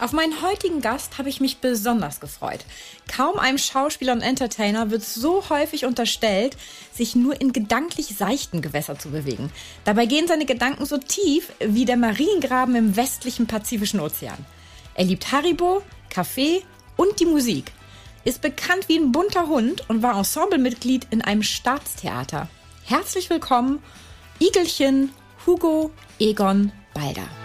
Auf meinen heutigen Gast habe ich mich besonders gefreut. Kaum einem Schauspieler und Entertainer wird so häufig unterstellt, sich nur in gedanklich seichten Gewässern zu bewegen. Dabei gehen seine Gedanken so tief wie der Mariengraben im westlichen Pazifischen Ozean. Er liebt Haribo, Kaffee und die Musik, ist bekannt wie ein bunter Hund und war Ensemblemitglied in einem Staatstheater. Herzlich willkommen, Igelchen Hugo Egon Balder.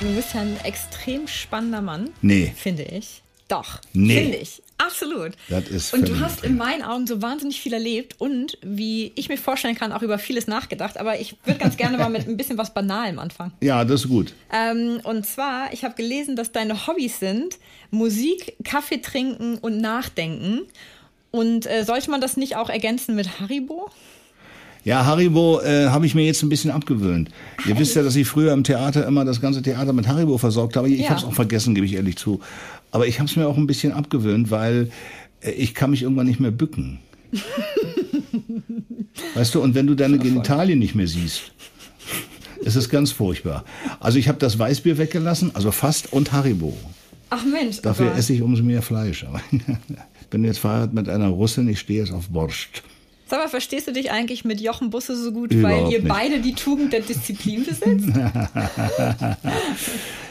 Du bist ja ein extrem spannender Mann. Nee. Finde ich. Doch. Nee. Finde ich. Absolut. Das ist und du hast in meinen Augen so wahnsinnig viel erlebt und, wie ich mir vorstellen kann, auch über vieles nachgedacht. Aber ich würde ganz gerne mal mit ein bisschen was Banalem anfangen. Ja, das ist gut. Ähm, und zwar, ich habe gelesen, dass deine Hobbys sind Musik, Kaffee trinken und Nachdenken. Und äh, sollte man das nicht auch ergänzen mit Haribo? Ja, Haribo äh, habe ich mir jetzt ein bisschen abgewöhnt. Ihr wisst ja, dass ich früher im Theater immer das ganze Theater mit Haribo versorgt habe. Ich Ja. habe es auch vergessen, gebe ich ehrlich zu. Aber ich habe es mir auch ein bisschen abgewöhnt, weil äh, ich kann mich irgendwann nicht mehr bücken. weißt du, und wenn du deine Genitalien nicht mehr siehst, ist es ganz furchtbar. Also ich habe das Weißbier weggelassen, also fast und Haribo. Ach Mensch, Dafür aber esse ich umso mehr Fleisch. Aber ich bin jetzt verheiratet mit einer Russin, ich stehe jetzt auf Borscht. Sag mal, verstehst du dich eigentlich mit Jochen Busse so gut, Überhaupt weil ihr nicht. beide die Tugend der Disziplin besitzt?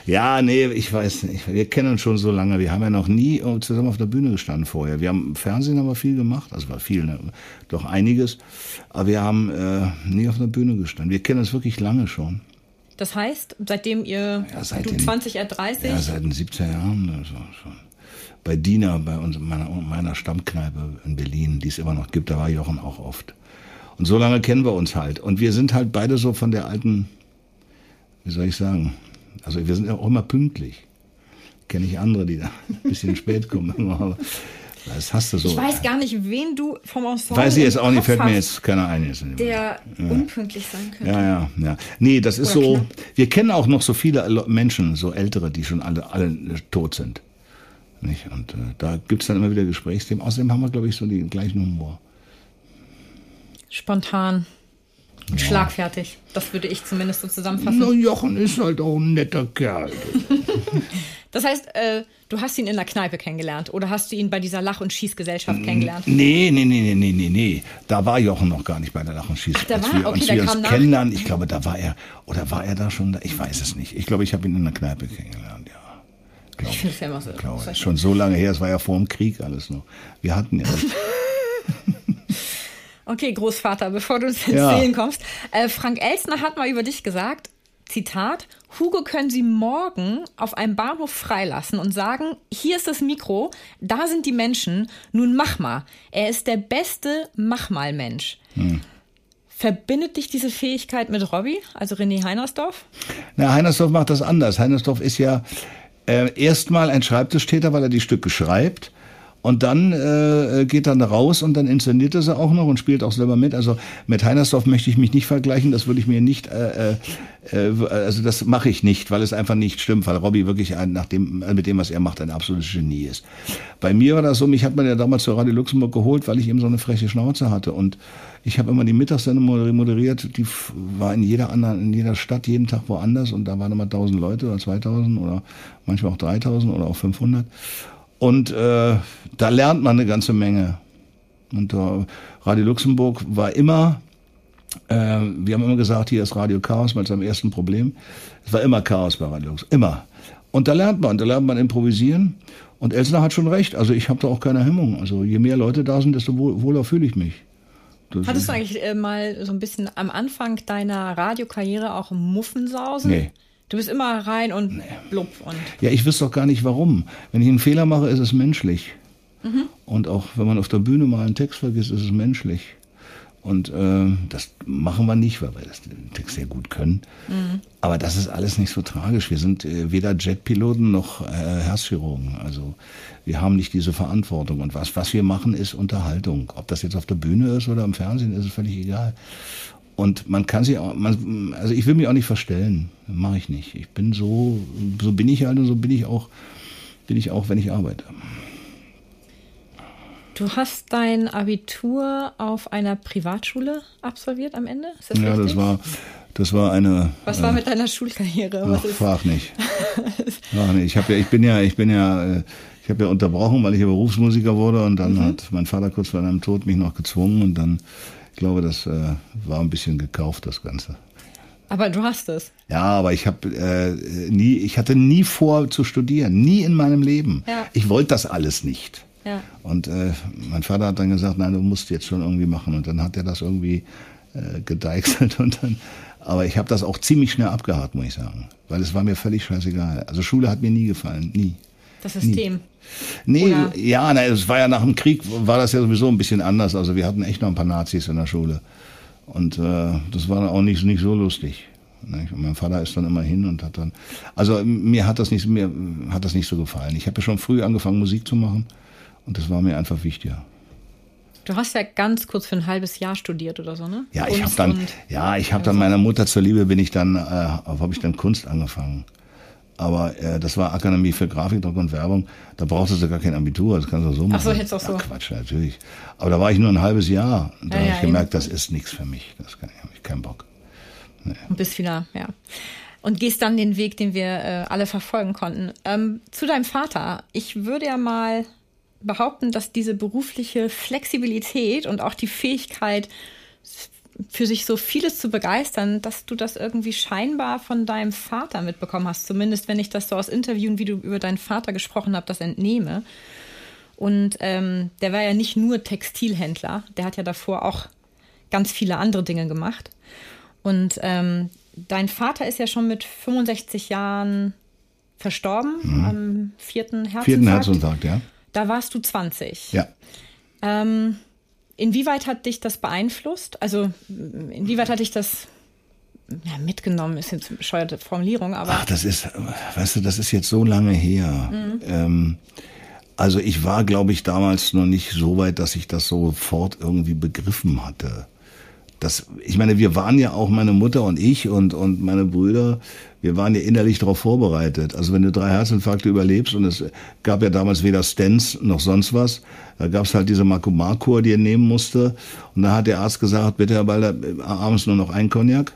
Ja, nee, ich weiß nicht. Wir kennen uns schon so lange. Wir haben ja noch nie äh, zusammen auf der Bühne gestanden vorher. Wir haben im Fernsehen aber viel gemacht, also war viel, ne? doch einiges. Aber wir haben äh, nie auf der Bühne gestanden. Wir kennen uns wirklich lange schon. Das heißt, seitdem ihr Ja, seit du den- 20, er 30, Ja, seit den 70er Jahren. Also schon. Bei Dina, bei uns, meiner, meiner Stammkneipe in Berlin, die es immer noch gibt, da war Jochen auch oft. Und so lange kennen wir uns halt. Und wir sind halt beide so von der alten, wie soll ich sagen, also wir sind ja auch immer pünktlich. Kenne ich andere, die da ein bisschen spät kommen. Aber das hast du so. ich weiß gar nicht, wen du vom Ensemble Weiß ich jetzt auch nicht, fällt mir jetzt keiner ein. Jetzt der unpünktlich sein könnte. ja, ja, ja. Nee, das ist Oder so. knapp. Wir kennen auch noch so viele Menschen, so ältere, die schon alle, alle tot sind. Nicht? Und äh, da gibt's dann immer wieder Gesprächsthemen. Außerdem haben wir, glaube ich, so den gleichen Humor. Spontan und schlagfertig. Das würde ich zumindest so zusammenfassen. Na, Jochen ist halt auch ein netter Kerl. Das heißt, äh, du hast ihn in der Kneipe kennengelernt oder hast du ihn bei dieser Lach- und Schießgesellschaft kennengelernt? Nee, nee, nee, nee, nee, nee, nee. Da war Jochen noch gar nicht bei der Lach und Schieß. da Als war- wir okay, uns, der wir uns kennenlernen, ich glaube, da war er, oder war er da schon da? Ich weiß es nicht. Ich glaube, ich habe ihn in der Kneipe kennengelernt, ja. Glaub Ich finde es ja immer so. glaube, so- ist schon so lange her, es war ja vor dem Krieg alles noch. Wir hatten ja. Okay, Großvater, bevor du ins Ja. Erzählen kommst. Äh, Frank Elstner hat mal über dich gesagt, Zitat, Hugo können Sie morgen auf einem Bahnhof freilassen und sagen, hier ist das Mikro, da sind die Menschen, nun mach mal. Er ist der beste Mach-mal-Mensch. Hm. Verbindet dich diese Fähigkeit mit Robby, also René Heinersdorf? Na, Heinersdorf macht das anders. Heinersdorf ist ja äh, erstmal ein Schreibtischtäter, weil er die Stücke schreibt. Und dann äh, geht er raus und dann inszeniert er sie auch noch und spielt auch selber mit. Also mit Heinersdorf möchte ich mich nicht vergleichen. Das würde ich mir nicht, äh, äh, äh, also das mache ich nicht, weil es einfach nicht stimmt, weil Robby wirklich ein, nach dem, äh, mit dem, was er macht, ein absolutes Genie ist. Bei mir war das so, mich hat man ja damals zur Radio Luxemburg geholt, weil ich eben so eine freche Schnauze hatte. Und ich habe immer die Mittagssendung moder- moderiert, die war in jeder anderen, in jeder Stadt jeden Tag woanders und da waren immer 1000 Leute oder 2000 oder manchmal auch 3000 oder auch 500. Und äh, da lernt man eine ganze Menge. Und äh, Radio Luxemburg war immer, äh, wir haben immer gesagt, hier ist Radio Chaos mit seinem ersten Problem. Es war immer Chaos bei Radio Luxemburg, immer. Und da lernt man, da lernt man improvisieren. Und Elsner hat schon recht, also ich habe da auch keine Hemmung. Also je mehr Leute da sind, desto wohl, wohler fühle ich mich. Das Hattest du eigentlich äh, mal so ein bisschen am Anfang deiner Radiokarriere auch Muffensausen? Nee. Du bist immer rein und blub und Ja, ich wüsste doch gar nicht warum. Wenn ich einen Fehler mache, ist es menschlich. Mhm. Und auch wenn man auf der Bühne mal einen Text vergisst, ist es menschlich. Und äh, das machen wir nicht, weil wir das, den Text sehr gut können. Mhm. Aber das ist alles nicht so tragisch. Wir sind äh, weder Jetpiloten noch äh, Herzchirurgen. Also wir haben nicht diese Verantwortung. Und was, was wir machen, ist Unterhaltung. Ob das jetzt auf der Bühne ist oder im Fernsehen, ist es völlig egal. Und man kann sich auch, man, also ich will mich auch nicht verstellen. Mache ich nicht. Ich bin so, so bin ich halt und so bin ich auch, bin ich auch, wenn ich arbeite. Du hast dein Abitur auf einer Privatschule absolviert am Ende? Das ja, richtig? das war, das war eine. Was war äh, mit deiner Schulkarriere? Was ach, frag nicht. frag nicht. Ich habe ja, ich bin ja, ich bin ja, äh, ich habe ja unterbrochen, weil ich ja Berufsmusiker wurde und dann mhm. hat mein Vater kurz vor seinem Tod mich noch gezwungen und dann, glaube, das äh, war ein bisschen gekauft, das Ganze. Aber du hast es. Ja, aber ich habe äh, nie, ich hatte nie vor zu studieren, nie in meinem Leben. Ja. Ich wollte das alles nicht. Ja. Und äh, mein Vater hat dann gesagt, nein, du musst jetzt schon irgendwie machen. Und dann hat er das irgendwie äh, gedeichselt und dann. Aber ich habe das auch ziemlich schnell abgehakt, muss ich sagen. Weil es war mir völlig scheißegal. Also Schule hat mir nie gefallen, nie. Das System. Nie. Nee, Oder? ja, na, es war ja nach dem Krieg, war das ja sowieso ein bisschen anders. Also wir hatten echt noch ein paar Nazis in der Schule. Und äh, das war auch nicht, nicht so lustig. Und mein Vater ist dann immer hin und hat dann, also mir hat das nicht, mir hat das nicht so gefallen. Ich habe ja schon früh angefangen Musik zu machen und das war mir einfach wichtiger. Du hast ja ganz kurz für ein halbes Jahr studiert oder so, ne? Ja, ich habe dann, ja, ich habe dann meiner Mutter zur Liebe bin ich dann, äh, habe ich dann Kunst angefangen. Aber äh, das war Akademie für Grafikdruck und Werbung. Da brauchtest du gar kein Abitur, das kannst du so machen. Ach so, jetzt auch so. Ja, Quatsch, natürlich. Aber da war ich nur ein halbes Jahr. Und da ja, habe ich gemerkt, das ist nichts für mich. Das kann, habe ich keinen Bock. Nee. Und bist wieder, ja. Und gehst dann den Weg, den wir äh, alle verfolgen konnten. Ähm, zu deinem Vater. Ich würde ja mal behaupten, dass diese berufliche Flexibilität und auch die Fähigkeit, für sich so vieles zu begeistern, dass du das irgendwie scheinbar von deinem Vater mitbekommen hast. Zumindest wenn ich das so aus Interviewen, wie du über deinen Vater gesprochen hast, das entnehme. Und ähm, der war ja nicht nur Textilhändler, der hat ja davor auch ganz viele andere Dinge gemacht. Und ähm, dein Vater ist ja schon mit 65 Jahren verstorben mhm. am vierten Herzinfarkt. Vierten Herzinfarkt, ja. Da warst du 20. Ja. Ähm, inwieweit hat dich das beeinflusst? Also inwieweit hat dich das ja, mitgenommen, ist jetzt eine bescheuerte Formulierung, aber. Ach, das ist, weißt du, das ist jetzt so lange her. Mhm. Ähm, also ich war, glaube ich, damals noch nicht so weit, dass ich das sofort irgendwie begriffen hatte das, ich meine, wir waren ja auch meine Mutter und ich und, und meine Brüder, wir waren ja innerlich darauf vorbereitet. Also wenn du drei Herzinfarkte überlebst und es gab ja damals weder Stents noch sonst was, da gab es halt diese Makumarkur, die er nehmen musste. Und da hat der Arzt gesagt, bitte Herr Balder, abends nur noch ein Cognac.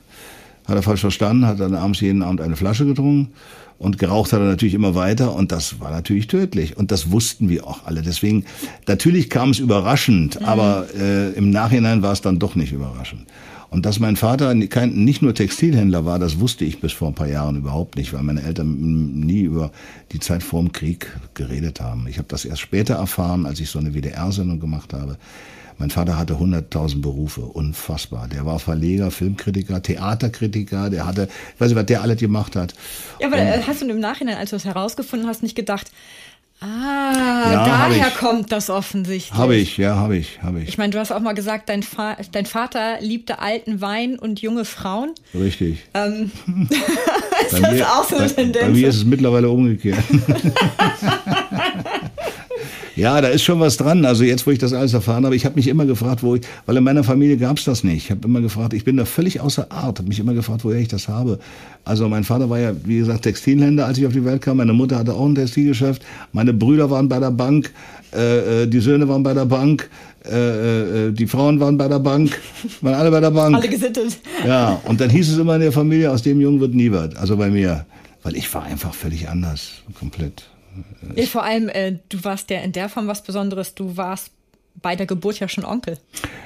Hat er falsch verstanden, hat dann abends jeden Abend eine Flasche getrunken. Und geraucht hat er natürlich immer weiter und das war natürlich tödlich. Und das wussten wir auch alle. Deswegen, natürlich kam es überraschend, mhm. aber äh, im Nachhinein war es dann doch nicht überraschend. Und dass mein Vater kein, nicht nur Textilhändler war, das wusste ich bis vor ein paar Jahren überhaupt nicht, weil meine Eltern nie über die Zeit vor dem Krieg geredet haben. Ich habe das erst später erfahren, als ich so eine WDR-Sendung gemacht habe. Mein Vater hatte 100.000 Berufe, unfassbar. Der war Verleger, Filmkritiker, Theaterkritiker, der hatte, ich weiß nicht, was der alles gemacht hat. Ja, aber Und, hast du im Nachhinein, als du es herausgefunden hast, nicht gedacht, Ah, ja, daher kommt das offensichtlich. Habe ich, ja, habe ich, habe ich. Ich meine, du hast auch mal gesagt, dein, Fa dein Vater liebte alten Wein und junge Frauen. Richtig. Ähm, ist bei das mir, auch so eine bei, Tendenz? Bei mir ist es mittlerweile umgekehrt. Ja, da ist schon was dran. Also jetzt, wo ich das alles erfahren habe, ich habe mich immer gefragt, wo ich, weil in meiner Familie gab es das nicht. Ich habe immer gefragt, ich bin da völlig außer Art, habe mich immer gefragt, woher ich das habe. Also mein Vater war ja, wie gesagt, Textilhändler, als ich auf die Welt kam. Meine Mutter hatte auch ein Textilgeschäft. Meine Brüder waren bei der Bank. Äh, äh die Söhne waren bei der Bank. Äh, äh, die Frauen waren bei der Bank, waren alle bei der Bank. Alle gesittet. Ja, und dann hieß es immer in der Familie, aus dem Jungen wird nie was. Also bei mir. Weil ich war einfach völlig anders, komplett. Ja, vor allem, äh, du warst ja in der Form was Besonderes. Du warst bei der Geburt ja schon Onkel.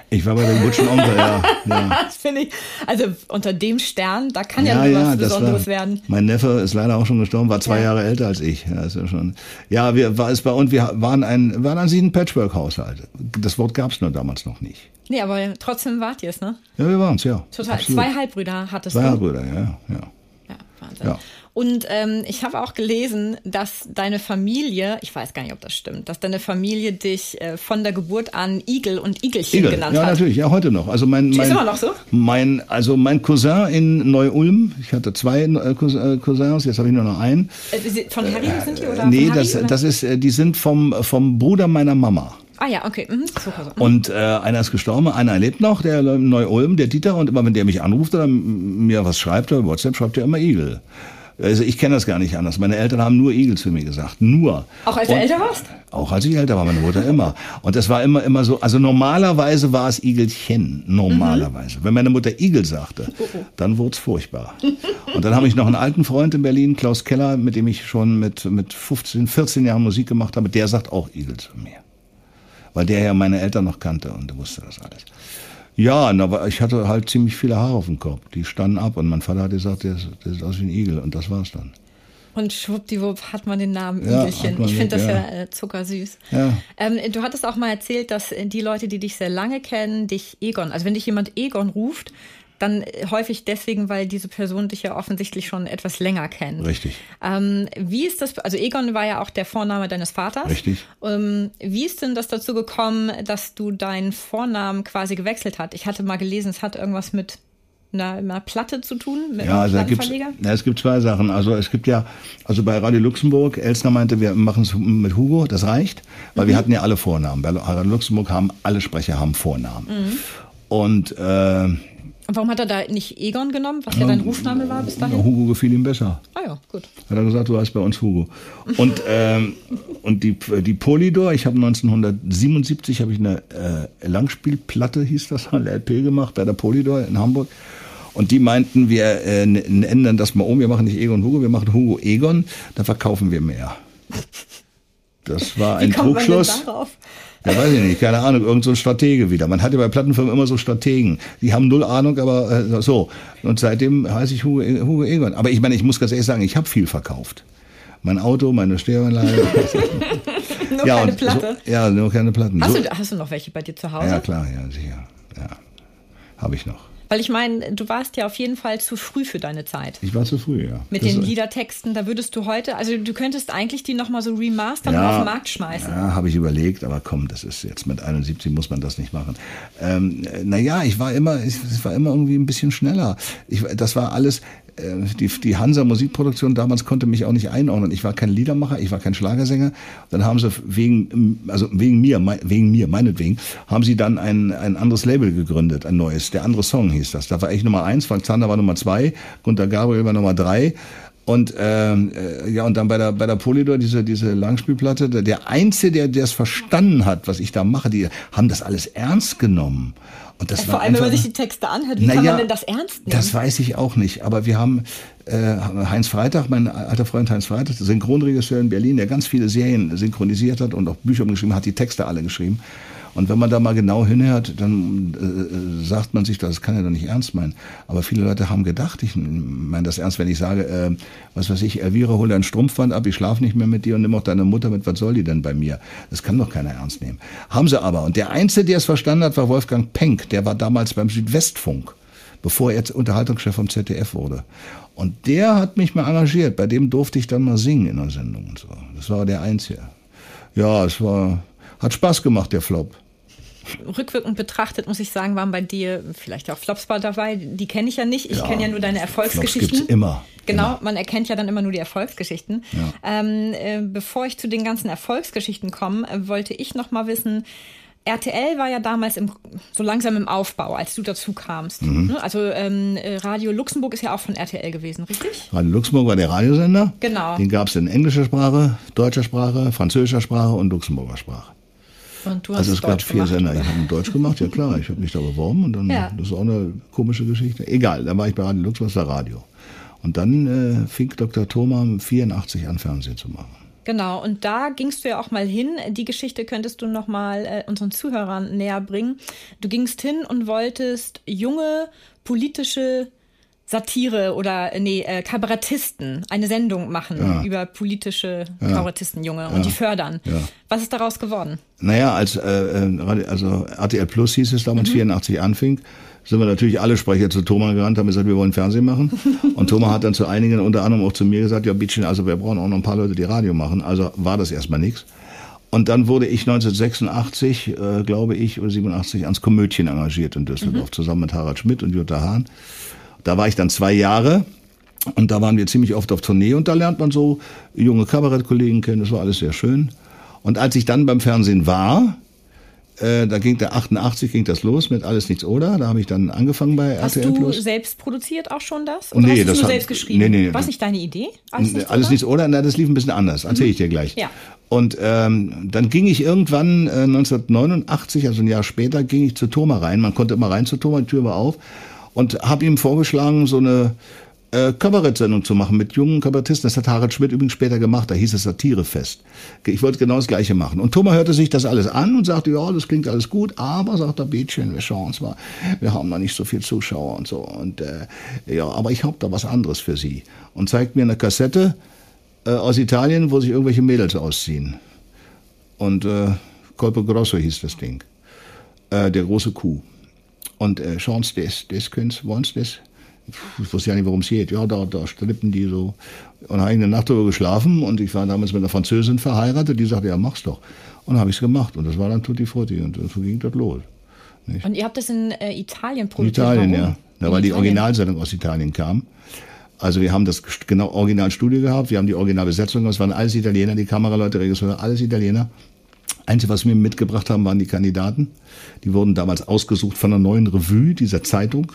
Ich war bei der Geburt schon Onkel, ja. ja. das finde ich, also unter dem Stern, da kann ja, ja, was Besonderes war, werden. Mein Neffe ist leider auch schon gestorben, war zwei ja. Jahre älter als ich. Ja, ist ja, schon, ja wir, war es bei uns, wir waren ein, waren an sich ein Patchwork-Haushalt. Das Wort gab es nur damals noch nicht. Nee, aber trotzdem wart ihr es, ne? Ja, wir waren es, ja. Total. Absolut. Zwei Halbbrüder hattest Zwei du? Zwei Halbbrüder, ja, ja. Ja, Wahnsinn. Ja. Und ähm, ich habe auch gelesen, dass deine Familie, ich weiß gar nicht, ob das stimmt, dass deine Familie dich äh, von der Geburt an Igel und Igelchen Igel. genannt Ja, hat. natürlich, ja, heute noch. Also mein, Ist mein, immer noch so? Mein, also mein Cousin in Neu-Ulm, ich hatte zwei äh, äh, Cousins, jetzt habe ich nur noch einen. Äh, von Harry sind die oder? nee, von Harry, das, oder? das ist, äh, die sind vom, vom Bruder meiner Mama. Ah ja, okay. Mhm. So, so. Und äh, einer ist gestorben, einer lebt noch, der in Neu-Ulm, der Dieter. Und immer wenn der mich anruft oder mir was schreibt oder WhatsApp, schreibt er immer Igel. Also ich kenne das gar nicht anders. Meine Eltern haben nur Igel zu mir gesagt. Nur. Auch als du Und- älter warst? Auch als ich älter war, meine Mutter immer. Und das war immer, immer so, also normalerweise war es Igelchen, normalerweise. Wenn meine Mutter Igel sagte, dann wurde es furchtbar. Und dann habe ich noch einen alten Freund in Berlin, Klaus Keller, mit dem ich schon mit, mit 15, 14 Jahren Musik gemacht habe, der sagt auch Igel zu mir. Weil der ja meine Eltern noch kannte und wusste das alles. Ja, aber ich hatte halt ziemlich viele Haare auf dem Kopf. Die standen ab und mein Vater hat gesagt, der, ist- der sieht aus wie ein Igel und das war's dann. Und schwuppdiwupp hat man den Namen Igelchen. Ich finde das ja, ja. äh, zuckersüß. Ja. Ähm, du hattest auch mal erzählt, dass die Leute, die dich sehr lange kennen, dich Egon, also wenn dich jemand Egon ruft, dann äh, häufig deswegen, weil diese Person dich ja offensichtlich schon etwas länger kennt. Richtig. Ähm, wie ist das, also Egon war ja auch der Vorname deines Vaters. Richtig. Ähm, wie ist denn das dazu gekommen, dass du deinen Vornamen quasi gewechselt hast? Ich hatte mal gelesen, es hat irgendwas mit einer, einer Platte zu tun, mit Ja, also da gibt's, ja, es gibt zwei Sachen. Also es gibt ja, also bei Radio Luxemburg, Elsner meinte, wir machen es mit Hugo, das reicht, weil wir hatten ja alle Vornamen. Bei Radio Luxemburg haben alle Sprecher haben Vornamen. Und äh, Und warum hat er da nicht Egon genommen, was ja dein Rufname war bis dahin? Hugo gefiel ihm besser. Ah ja, gut. Hat er gesagt, du heißt bei uns Hugo. Und, ähm, und die, die Polydor, ich habe 1977 habe ich eine äh, Langspielplatte, hieß das, eine LP gemacht bei der Polydor in Hamburg. Und die meinten, wir äh, ändern das mal um, wir machen nicht Egon Hugo, wir machen Hugo Egon, dann verkaufen wir mehr. Das war ein Trugschluss. Ja, weiß ich nicht, keine Ahnung, irgend so ein Stratege wieder. Man hat ja bei Plattenfirmen immer so Strategen. Die haben null Ahnung, aber äh, so. Und seitdem heiße ich Hugo, Hugo Egon. Aber ich meine, ich muss ganz ehrlich sagen, ich habe viel verkauft. Mein Auto, meine Stereoanlage. Nur ja, keine Platte. So, ja, nur keine Platten. Hast, so, du, hast du noch welche bei dir zu Hause? ja, klar, ja, sicher. Ja, habe ich noch. Weil ich meine, du warst ja auf jeden Fall zu früh für deine Zeit. Ich war zu früh, ja. Mit Das- den Liedertexten, da würdest du heute, also du könntest eigentlich die nochmal so remastern Ja, und auf den Markt schmeißen. Ja, habe ich überlegt, aber komm, das ist jetzt mit 71 muss man das nicht machen. Ähm, naja, ich war immer, ich, ich war immer irgendwie ein bisschen schneller. Ich, das war alles, äh, die, die Hansa Musikproduktion damals konnte mich auch nicht einordnen. Ich war kein Liedermacher, ich war kein Schlagersänger. Dann haben sie wegen, also wegen mir, mein, wegen mir, meinetwegen, haben sie dann ein, ein anderes Label gegründet, ein neues. Der andere Song hieß das. Da war ich Nummer eins, Frank Zander war Nummer zwei, Gunter Gabriel war Nummer drei. Und ähm, äh, ja, und dann bei der bei der Polydor diese diese Langspielplatte, der, der einzige, der der es verstanden hat, was ich da mache, die haben das alles ernst genommen. Und das Vor war allem, wenn man einfach- sich die Texte anhört, wie kann man denn das ernst nehmen? das weiß ich auch nicht. Aber wir haben äh, Heinz Freitag, mein alter Freund Heinz Freitag, Synchronregisseur in Berlin, der ganz viele Serien synchronisiert hat und auch Bücher umgeschrieben hat, die Texte alle geschrieben. Und wenn man da mal genau hinhört, dann äh, sagt man sich, das kann er doch nicht ernst meinen. Aber viele Leute haben gedacht, ich meine das ernst, wenn ich sage, äh, was weiß ich, Elvira, hol dein Strumpfband ab, ich schlafe nicht mehr mit dir und nimm auch deine Mutter mit, was soll die denn bei mir? Das kann doch keiner ernst nehmen. Haben sie aber. Und der Einzige, der es verstanden hat, war Wolfgang Penck. Der war damals beim Südwestfunk bevor er Unterhaltungschef vom ZDF wurde. Und der hat mich mal engagiert. Bei dem durfte ich dann mal singen in der Sendung und so. Das war der Einzige. Ja, es war, hat Spaß gemacht, der Flop. Rückwirkend betrachtet, muss ich sagen, waren bei dir vielleicht auch Flops dabei. Die kenne ich ja nicht. Ich Ja, kenne ja nur deine Flops Erfolgsgeschichten. gibt's immer. Genau, Immer. man erkennt ja dann immer nur die Erfolgsgeschichten. Ähm, äh, bevor ich zu den ganzen Erfolgsgeschichten komme, äh, wollte ich noch mal wissen, RTL war ja damals im, so langsam im Aufbau, als du dazu kamst. Mhm. Ne? Also ähm, äh, Radio Luxemburg ist ja auch von RTL gewesen, richtig? Radio Luxemburg war der Radiosender. Genau. Den gab es in englischer Sprache, deutscher Sprache, französischer Sprache und Luxemburger Sprache. Und du hast Also es gab vier gemacht, Sender. oder? Ich habe Deutsch gemacht, ja klar. Ich habe mich da beworben und dann, Ja. das ist auch eine komische Geschichte. Egal, dann war ich bei Radio Luxemburg, das war Radio. Und dann äh, fing Dr. Thoma 84 an, Fernsehen zu machen. Genau, und da gingst du ja auch mal hin. Die Geschichte könntest du noch mal äh, unseren Zuhörern näher bringen. Du gingst hin und wolltest junge politische Satire oder äh, nee, äh, Kabarettisten eine Sendung machen Ja. über politische Kabarettisten, junge und die fördern. Ja. Was ist daraus geworden? Naja, als äh, äh, also RTL Plus hieß es damals, 84 anfing, sind wir natürlich alle Sprecher zu Thomas gerannt, haben gesagt, wir wollen Fernsehen machen. Und Thomas hat dann zu einigen, unter anderem auch zu mir gesagt, ja, Bittchen, also wir brauchen auch noch ein paar Leute, die Radio machen. Also war das erstmal nichts. Und dann wurde ich 1986, äh, glaube ich, oder 87 ans Komödien engagiert in Düsseldorf, mhm. zusammen mit Harald Schmidt und Jutta Hahn. Da war ich dann zwei Jahre und da waren wir ziemlich oft auf Tournee und da lernt man so junge Kabarettkollegen kennen, das war alles sehr schön. Und als ich dann beim Fernsehen war, äh, da ging der 88 ging das los mit Alles nichts oder. Da habe ich dann angefangen bei hast RTL Plus. Hast du selbst produziert auch schon das? Oder nee, hast du das nur hat, selbst geschrieben? Nee, nee, War nicht deine Idee? Alles nichts Alles oder? nichts oder? Na, das lief ein bisschen anders. Erzähle ich dir gleich. Ja. Und ähm, dann ging ich irgendwann äh, 1989, also ein Jahr später, ging ich zu Thomas rein. Man konnte immer rein zu Thomas, die Tür war auf. Und habe ihm vorgeschlagen, so eine äh, Kabarettsendung zu machen mit jungen Kabarettisten. Das hat Harald Schmidt übrigens später gemacht. Da hieß es Satirefest. Ich wollte genau das Gleiche machen. Und Thomas hörte sich das alles an und sagte, ja, das klingt alles gut, aber, sagt der Bädchen, wir schauen uns mal, wir haben da nicht so viel Zuschauer und so. Und äh, ja, aber ich habe da was anderes für Sie. Und zeigt mir eine Kassette äh, aus Italien, wo sich irgendwelche Mädels ausziehen. Und äh, Colpo Grosso hieß das Ding. Äh, der große Kuh. Und äh, schauen Sie das, das können Sie, wollen Sie das? ich wusste ja nicht, worum es geht. Ja, da, da strippen die so. Und habe ich eine Nacht darüber geschlafen und ich war damals mit einer Französin verheiratet, die sagte, ja, mach's doch. Und dann habe ich es gemacht und das war dann Tutti Frutti und so ging das los. Nicht? Und ihr habt das in äh, Italien produziert? In Italien, Warum? ja. ja weil die Originalsendung aus Italien kam. Also wir haben das genau Originalstudio gehabt, wir haben die Originalbesetzung, es waren alles Italiener, die Kameraleute, Regisseure, alles Italiener. Einzige, was wir mitgebracht haben, waren die Kandidaten. Die wurden damals ausgesucht von einer neuen Revue dieser Zeitung.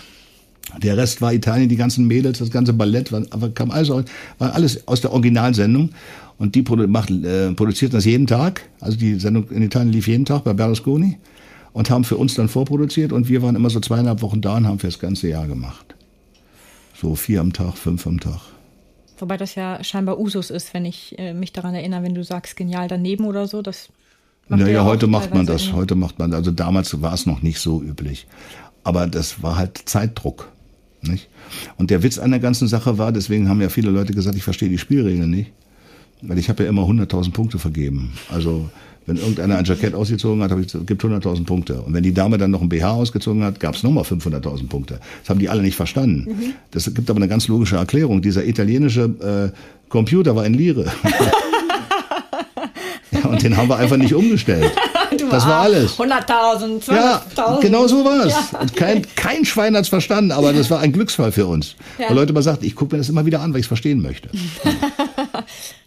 Der Rest war Italien, die ganzen Mädels, das ganze Ballett, war, kam alles, war alles aus der Originalsendung. Und die macht, äh, produzierten das jeden Tag. Also die Sendung in Italien lief jeden Tag bei Berlusconi und haben für uns dann vorproduziert. Und wir waren immer so zweieinhalb Wochen da und haben für das ganze Jahr gemacht. So vier am Tag, fünf am Tag. Wobei das ja scheinbar Usus ist, wenn ich äh, mich daran erinnere, wenn du sagst, genial daneben oder so. Das macht naja, heute macht man das. Heute macht man, also damals war es noch nicht so üblich. Aber das war halt Zeitdruck. Nicht? Und der Witz an der ganzen Sache war, deswegen haben ja viele Leute gesagt, ich verstehe die Spielregeln nicht. Weil ich habe ja immer 100.000 Punkte vergeben. Also wenn irgendeiner ein Jackett ausgezogen hat, ich, gibt 100.000 Punkte. Und wenn die Dame dann noch ein BH ausgezogen hat, gab es nochmal 500.000 Punkte. Das haben die alle nicht verstanden. Mhm. Das gibt aber eine ganz logische Erklärung. Dieser italienische äh, Computer war in Lire. und den haben wir einfach nicht umgestellt. das war alles. 100.000, 200.000. Ja, genau so war es. Ja. kein, kein Schwein hat es verstanden, aber das war ein Glücksfall für uns. Ja. Weil Leute immer sagten, ich gucke mir das immer wieder an, weil ich es verstehen möchte.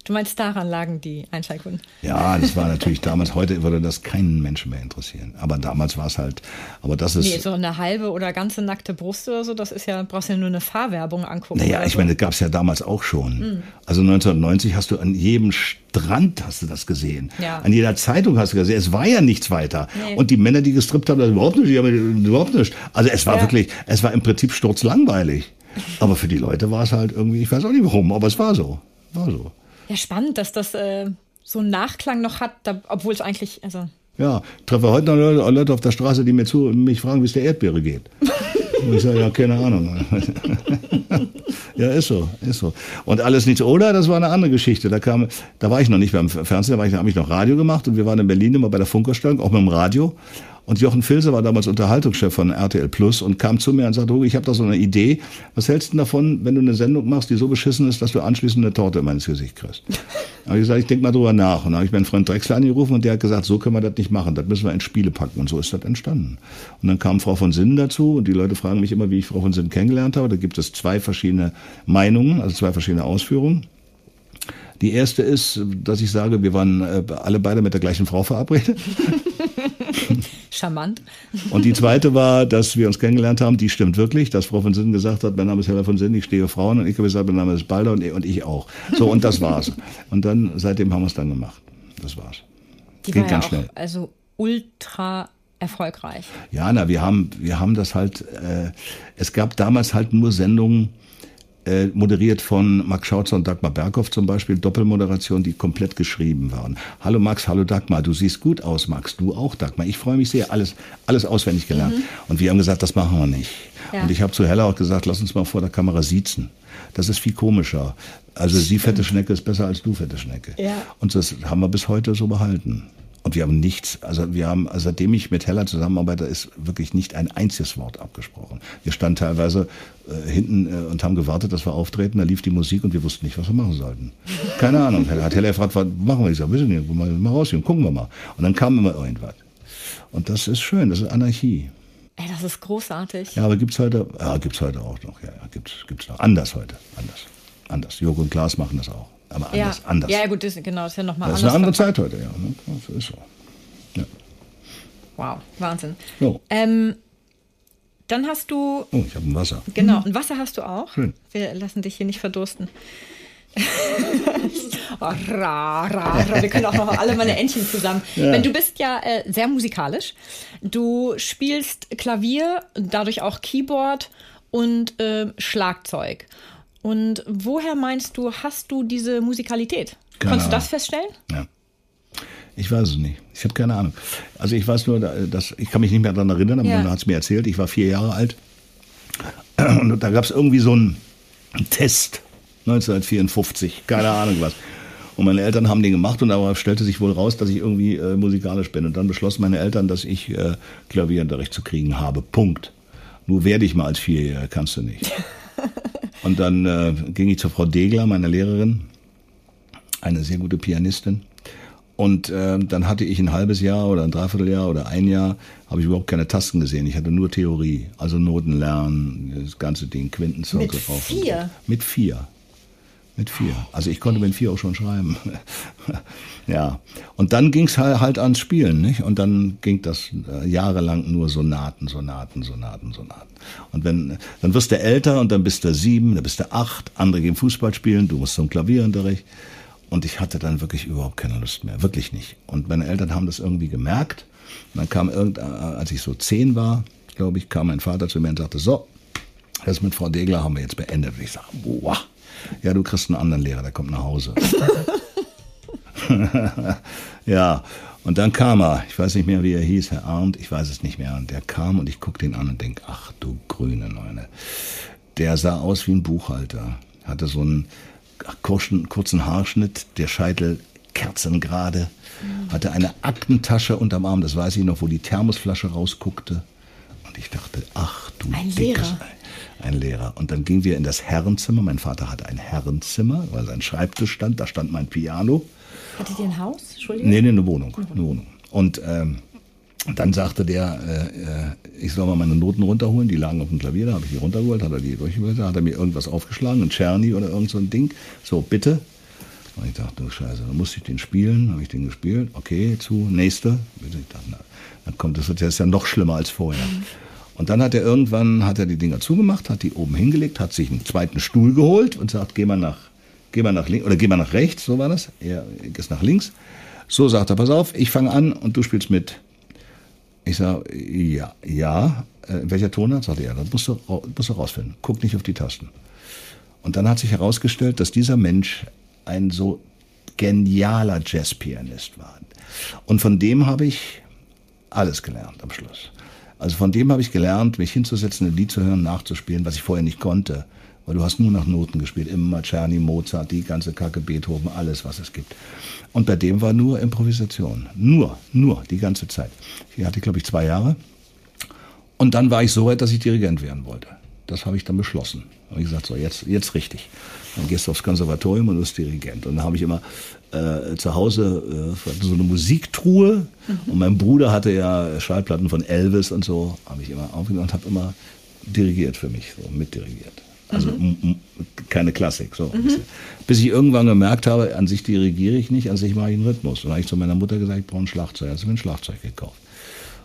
Du meinst, daran lagen die Einschaltquoten? Ja, das war natürlich damals. Heute würde das keinen Menschen mehr interessieren. Aber damals war es halt. Aber das ist. Nee, so eine halbe oder ganze nackte Brust oder so, das ist ja, brauchst ja nur eine Fahrwerbung angucken. Naja, ich so. meine, das gab es ja damals auch schon. Mhm. Also 1990 hast du an jedem Strand hast du das gesehen. Ja. An jeder Zeitung hast du gesehen. Es war ja nichts weiter. Nee. Und die Männer, die gestrippt haben, das überhaupt nicht, die haben überhaupt nicht. Also es war ja. wirklich, es war im Prinzip sturzlangweilig. Aber für die Leute war es halt irgendwie, ich weiß auch nicht warum, aber es war so. War so. Ja, spannend, dass das äh, so einen Nachklang noch hat, obwohl es eigentlich, also. Ja, treffe heute noch Leute, Leute auf der Straße, die mir zu mich fragen, wie es der Erdbeere geht. Und ich sage, ja, keine Ahnung. ja, ist so, ist so. Und alles nichts oder, das war eine andere Geschichte. Da kam, da war ich noch nicht beim Fernsehen, da war ich, da habe ich noch Radio gemacht und wir waren in Berlin immer bei der Funkerstellung, auch mit dem Radio. Und Jochen Filse war damals Unterhaltungschef von RTL Plus und kam zu mir und sagte, ich habe da so eine Idee. Was hältst du davon, wenn du eine Sendung machst, die so beschissen ist, dass du anschließend eine Torte in mein Gesicht kriegst? Da habe ich gesagt, ich denk mal drüber nach. Und dann habe ich meinen Freund Drexler angerufen und der hat gesagt, so können wir das nicht machen, das müssen wir in Spiele packen. Und so ist das entstanden. Und dann kam Frau von Sinnen dazu und die Leute fragen mich immer, wie ich Frau von Sinnen kennengelernt habe. Da gibt es zwei verschiedene Meinungen, also zwei verschiedene Ausführungen. Die erste ist, dass ich sage, wir waren äh, alle beide mit der gleichen Frau verabredet. Charmant. Und die zweite war, dass wir uns kennengelernt haben, die stimmt wirklich, dass Frau von Sinn gesagt hat, mein Name ist Hella von Sinn, ich stehe Frauen und ich habe gesagt, mein Name ist Balder und, und ich auch. So, und das war's. Und dann, seitdem haben wir es dann gemacht. Das war's. Die Ging war ganz ja schnell. Also ultra erfolgreich. Ja, na, wir haben, wir haben das halt, äh, es gab damals halt nur Sendungen, äh, moderiert von Max Schautzer und Dagmar Berghoff zum Beispiel, Doppelmoderation, die komplett geschrieben waren. Hallo Max, hallo Dagmar, du siehst gut aus, Max, du auch, Dagmar. Ich freue mich sehr, alles, alles auswendig gelernt. Mhm. Und wir haben gesagt, das machen wir nicht. Ja. Und ich habe zu Hella auch gesagt, lass uns mal vor der Kamera siezen. Das ist viel komischer. Also sie fette Schnecke ist besser als du fette Schnecke. Ja. Und das haben wir bis heute so behalten. Und wir haben nichts, also wir haben, also seitdem ich mit Hella zusammenarbeite, ist wirklich nicht ein einziges Wort abgesprochen. Wir standen teilweise äh, hinten äh, und haben gewartet, dass wir auftreten, da lief die Musik und wir wussten nicht, was wir machen sollten. Keine Ahnung. Hat Hella gefragt, was machen wir? Ich sag, wissen nicht, mal, mal rausgehen, gucken wir mal. Und dann kam immer irgendwas. Und das ist schön, das ist Anarchie. Ey, das ist großartig. Ja, aber gibt's heute, ja, gibt's heute auch noch, ja, ja gibt's, gibt's noch. Anders heute, anders. Anders. Jürgen und Klaas machen das auch. Aber anders, ja. anders. Ja, gut, das, genau, das ist ja nochmal Das anders. ist eine andere. Zeit heute, ja. Ne? Das ist so. Ja. Wow, Wahnsinn. So. Ähm, dann hast du, Oh, ich habe ein Wasser. genau, und Wasser hast du auch. Schön. Wir lassen dich hier nicht verdursten. oh, ra, ra, ra. Wir können auch noch alle meine Entchen zusammen. Ja. Wenn du bist ja äh, sehr musikalisch. Du spielst Klavier, dadurch auch Keyboard und äh, Schlagzeug. Und woher meinst du, hast du diese Musikalität? Keine Konntest du das feststellen? Ja. Ich weiß es nicht. Ich habe keine Ahnung. Also ich weiß nur, dass ich kann mich nicht mehr daran erinnern, aber Ja. man hat es mir erzählt. Ich war vier Jahre alt und da gab es irgendwie so einen Test 1954, keine Ahnung was. Und meine Eltern haben den gemacht und aber stellte sich wohl raus, dass ich irgendwie äh, musikalisch bin. Und dann beschlossen meine Eltern, dass ich äh, Klavierunterricht zu kriegen habe. Punkt. Nur werde ich mal als Vierjähriger, kannst du nicht. Und dann äh, ging ich zur Frau Degler, meiner Lehrerin, eine sehr gute Pianistin. Und äh, dann hatte ich ein halbes Jahr oder ein Dreivierteljahr oder ein Jahr, habe ich überhaupt keine Tasten gesehen. Ich hatte nur Theorie, also Noten lernen, das ganze Ding, Quintenzirkel Mit drauf. vier? Mit vier. Mit vier. Also ich konnte mit vier auch schon schreiben. ja. Und dann ging's halt, halt ans Spielen, nicht? Und dann ging das äh, jahrelang nur Sonaten, Sonaten, Sonaten, Sonaten. Und wenn, dann wirst du älter und dann bist du sieben, dann bist du acht, andere gehen Fußball spielen, du musst zum Klavierunterricht. Und ich hatte dann wirklich überhaupt keine Lust mehr, wirklich nicht. Und meine Eltern haben das irgendwie gemerkt. Und dann kam irgend, äh, als ich so zehn war, glaube ich, kam mein Vater zu mir und sagte, so, das mit Frau Degler haben wir jetzt beendet. Und ich sage, boah, ja, du kriegst einen anderen Lehrer, der kommt nach Hause. ja, und dann kam er, ich weiß nicht mehr, wie er hieß, Herr Arndt, ich weiß es nicht mehr. Und der kam und ich guck den an und denk, ach du grüne Neune. Der sah aus wie ein Buchhalter, hatte so einen kurzen, kurzen Haarschnitt, der Scheitel kerzengerade, hatte eine Aktentasche unterm Arm, das weiß ich noch, wo die Thermosflasche rausguckte. Und ich dachte, ach du Ein dickes Lehrer. Ei. Ein Lehrer. Und dann gingen wir in das Herrenzimmer. Mein Vater hatte ein Herrenzimmer, weil sein Schreibtisch stand, da stand mein Piano. Hattet ihr ein Haus? Entschuldigung. Nee, nee, eine Wohnung. Eine Wohnung. Und ähm, dann sagte der, äh, äh, ich soll mal meine Noten runterholen. Die lagen auf dem Klavier, da habe ich die runtergeholt, hat er die durchgeholt, da hat er mir irgendwas aufgeschlagen, ein Czerny oder irgend so ein Ding. So, bitte. Und ich dachte, du Scheiße, dann musste ich den spielen, habe ich den gespielt. Okay, zu, nächste. Bitte. Ich dachte, na, dann kommt das, wird jetzt ja noch schlimmer als vorher. Und dann hat er irgendwann, hat er die Dinger zugemacht, hat die oben hingelegt, hat sich einen zweiten Stuhl geholt und sagt, geh mal nach, geh mal nach links, oder geh mal nach rechts, so war das. Er ist nach links. So sagt er, pass auf, ich fange an und du spielst mit. Ich sage, ja, ja. Äh, welcher Tonart? Sagt er, das musst du, musst du rausfinden. Guck nicht auf die Tasten. Und dann hat sich herausgestellt, dass dieser Mensch ein so genialer Jazzpianist war. Und von dem habe ich alles gelernt am Schluss. Also von dem habe ich gelernt, mich hinzusetzen, ein Lied zu hören, nachzuspielen, was ich vorher nicht konnte. Weil du hast nur nach Noten gespielt. Immer Czerny, Mozart, die ganze Kacke, Beethoven, alles, was es gibt. Und bei dem war nur Improvisation. Nur, nur, die ganze Zeit. Die hatte ich, glaube ich, zwei Jahre. Und dann war ich so weit, dass ich Dirigent werden wollte. Das habe ich dann beschlossen. Habe ich gesagt, so jetzt, jetzt richtig. Dann gehst du aufs Konservatorium und wirst Dirigent. Und dann habe ich immer äh, zu Hause äh, so eine Musiktruhe. Und mein Bruder hatte ja Schallplatten von Elvis und so. Habe ich immer aufgenommen und habe immer dirigiert für mich, so mitdirigiert. Also m- m- keine Klassik. So. Bis ich irgendwann gemerkt habe, an sich dirigiere ich nicht, an sich mache ich einen Rhythmus. Und dann habe ich zu meiner Mutter gesagt, ich brauche ein Schlagzeug. Also habe ich mir ein Schlagzeug gekauft.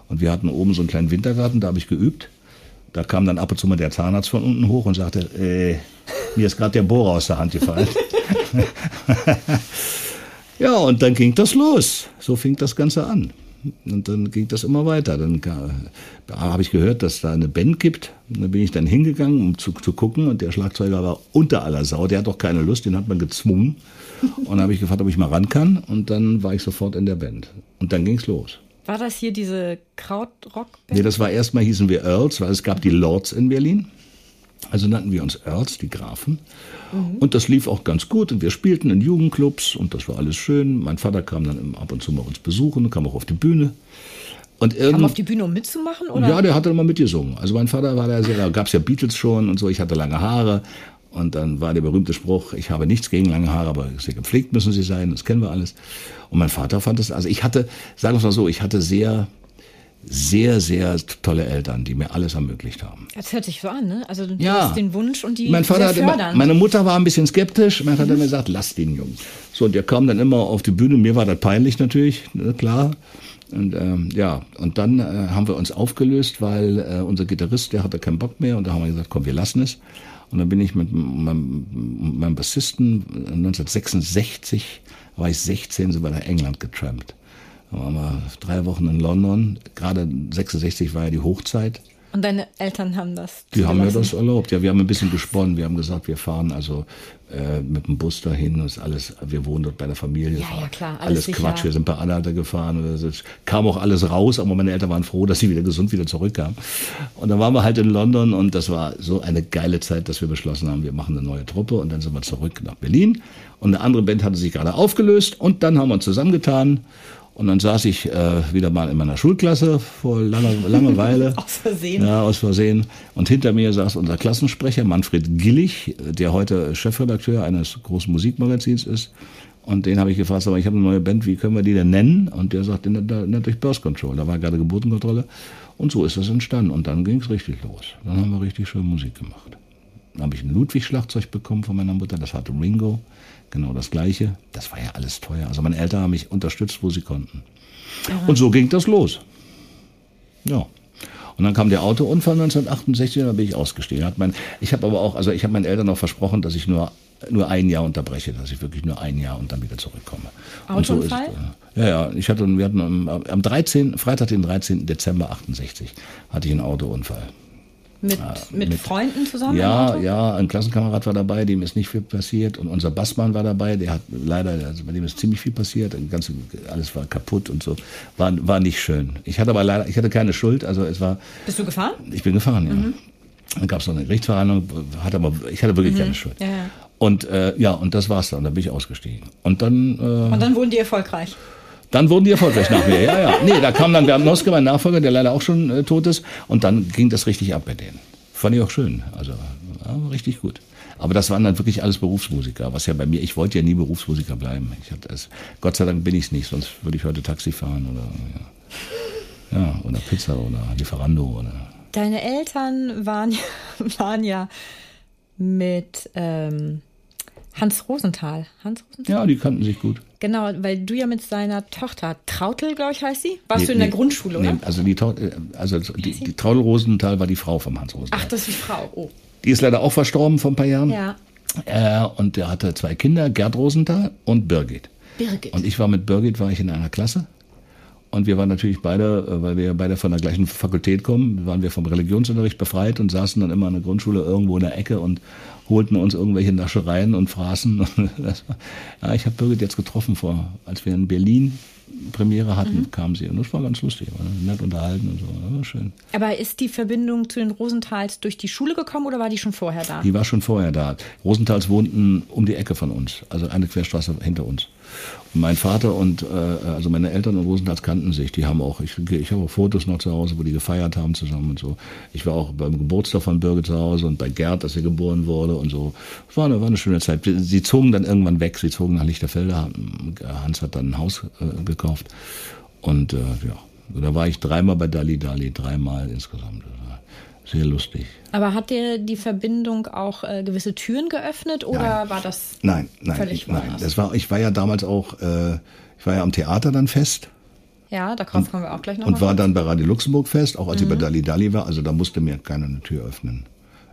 Und wir hatten oben so einen kleinen Wintergarten, da habe ich geübt. Da kam dann ab und zu mal der Zahnarzt von unten hoch und sagte, äh, mir ist gerade der Bohrer aus der Hand gefallen. ja, und dann ging das los. So fing das Ganze an. Und dann ging das immer weiter. Dann habe ich gehört, dass da eine Band gibt. Und da bin ich dann hingegangen, um zu, zu gucken. Und der Schlagzeuger war unter aller Sau. Der hat doch keine Lust, den hat man gezwungen. Und dann habe ich gefragt, ob ich mal ran kann. Und dann war ich sofort in der Band. Und dann ging's los. War das hier diese Krautrock-Band? Nee, das war erstmal hießen wir Earls, weil es gab die Lords in Berlin. Also nannten wir uns Earls, die Grafen. Mhm. Und das lief auch ganz gut. Und wir spielten in Jugendclubs und das war alles schön. Mein Vater kam dann ab und zu mal uns besuchen, kam auch auf die Bühne. Und Kam auf die Bühne, um mitzumachen? Oder? Ja, der hat dann mal mitgesungen. Also mein Vater war da sehr, da gab es ja Beatles schon und so. Ich hatte lange Haare. Und dann war der berühmte Spruch, ich habe nichts gegen lange Haare, aber sehr gepflegt müssen sie sein, das kennen wir alles. Und mein Vater fand es, also ich hatte, sagen wir es mal so, ich hatte sehr sehr, sehr tolle Eltern, die mir alles ermöglicht haben. Das hört sich so an, ne? Also du ja. hast den Wunsch und die mein Vater hatte immer, Meine Mutter war ein bisschen skeptisch. Mein Vater mhm. hat mir gesagt, lass den Jungen. So, und der kam dann immer auf die Bühne. Mir war das peinlich natürlich, ne, klar. Und ähm, ja, und dann äh, haben wir uns aufgelöst, weil äh, unser Gitarrist, der hatte keinen Bock mehr. Und da haben wir gesagt, komm, wir lassen es. Und dann bin ich mit meinem, meinem Bassisten 1966, war ich 16, sind wir nach England getrampt. Da waren wir drei Wochen in London. Gerade 66 war ja die Hochzeit. Und deine Eltern haben das? Die haben mir das erlaubt. Ja, wir haben ein bisschen gesponnen. Wir haben gesagt, wir fahren also äh, mit dem Bus dahin. Das ist alles, wir wohnen dort bei der Familie. Ja, ja klar. Alles, alles Quatsch. Wir sind bei Anhalter gefahren. Es kam auch alles raus, aber meine Eltern waren froh, dass sie wieder gesund wieder zurückkamen. Und dann waren wir halt in London und das war so eine geile Zeit, dass wir beschlossen haben, wir machen eine neue Truppe und dann sind wir zurück nach Berlin. Und eine andere Band hatte sich gerade aufgelöst und dann haben wir uns zusammengetan und dann saß ich äh, wieder mal in meiner Schulklasse vor langer Langeweile. aus Versehen. Ja, aus Versehen. Und hinter mir saß unser Klassensprecher Manfred Gillig, der heute Chefredakteur eines großen Musikmagazins ist. Und den habe ich gefragt, aber ich habe eine neue Band, wie können wir die denn nennen? Und der sagte, nennt euch Birth Control. Da war gerade Geburtenkontrolle. Und so ist das entstanden. Und dann ging es richtig los. Dann haben wir richtig schön Musik gemacht. Dann habe ich ein Ludwig-Schlagzeug bekommen von meiner Mutter. Das hatte Ringo. Genau das Gleiche. Das war ja alles teuer. Also meine Eltern haben mich unterstützt, wo sie konnten. Aha. Und so ging das los. Ja. Und dann kam der Autounfall 1968 und dann bin ich ausgestiegen. Hat mein, ich habe aber auch, also ich habe meinen Eltern auch versprochen, dass ich nur nur ein Jahr unterbreche, dass ich wirklich nur ein Jahr und dann wieder zurückkomme. Autounfall? So ist, äh, ja, ja. Ich hatte, wir hatten am, am 13., Freitag, den 13. Dezember 68, hatte ich einen Autounfall. Mit, ja, mit, mit, Freunden zusammen? Ja, ja, ein Klassenkamerad war dabei, dem ist nicht viel passiert. Und unser Bassmann war dabei, der hat leider, also bei dem ist ziemlich viel passiert. Ganze, alles war kaputt und so. War, war nicht schön. Ich hatte aber leider, ich hatte keine Schuld. Also es war. Bist du gefahren? Ich bin gefahren, ja. Mhm. Dann gab es noch eine Gerichtsverhandlung, hatte aber, ich hatte wirklich mhm. keine Schuld. Ja, ja. Und äh, ja, und das war's dann. Dann bin ich ausgestiegen. Und dann. Äh, und dann wurden die erfolgreich. Dann wurden die erfolgreich nach mir. Ja, ja. Nee, da kam dann Bernd Noske, mein Nachfolger, der leider auch schon äh, tot ist. Und dann ging das richtig ab bei denen. Fand ich auch schön. Also, ja, richtig gut. Aber das waren dann wirklich alles Berufsmusiker, was ja bei mir, ich wollte ja nie Berufsmusiker bleiben. Ich hatte es, Gott sei Dank bin ich es nicht, sonst würde ich heute Taxi fahren oder, ja, ja oder Pizza oder Lieferando oder. Deine Eltern waren, waren ja mit ähm, Hans Rosenthal. Hans Rosenthal. Ja, die kannten sich gut. Genau, weil du ja mit seiner Tochter, Trautel, glaube ich, heißt sie, warst nee, du in nee, der Grundschule, oder? Nee, also die, äh, also die, die Trautel Rosenthal war die Frau vom Hans Rosenthal. Ach, das ist die Frau, oh. Die ist leider auch verstorben vor ein paar Jahren. Ja. Äh, und der hatte zwei Kinder, Gerd Rosenthal und Birgit. Birgit. Und ich war mit Birgit, war ich in einer Klasse. Und wir waren natürlich beide, äh, weil wir beide von der gleichen Fakultät kommen, waren wir vom Religionsunterricht befreit und saßen dann immer in der Grundschule irgendwo in der Ecke und holten uns irgendwelche Naschereien und fraßen. ja, ich habe Birgit jetzt getroffen vor, als wir in Berlin Premiere hatten, mhm. kam sie. Und das war ganz lustig, war nett unterhalten und so. War schön. Aber ist die Verbindung zu den Rosenthals durch die Schule gekommen oder war die schon vorher da? Die war schon vorher da. Rosenthals wohnten um die Ecke von uns, also eine Querstraße hinter uns. Mein Vater und äh, also meine Eltern und Rosenthals kannten sich. Die haben auch, ich, ich habe auch Fotos noch zu Hause, wo die gefeiert haben zusammen und so. Ich war auch beim Geburtstag von Birgit zu Hause und bei Gerd, dass er geboren wurde und so. Es war eine, war eine schöne Zeit. Sie zogen dann irgendwann weg, sie zogen nach Lichterfelde. Hans hat dann ein Haus äh, gekauft. Und äh, ja, da war ich dreimal bei Dali Dali, dreimal insgesamt sehr lustig. Aber hat dir die Verbindung auch äh, gewisse Türen geöffnet oder nein. war das nein, nein, völlig ich, nein. Das war, ich war ja damals auch, äh, ich war ja am Theater dann fest. Ja, da kommen wir auch gleich noch. Und war dann bei Radio Luxemburg fest, auch als mhm. ich bei mhm. Dali Dali war. Also da musste mir keiner eine Tür öffnen.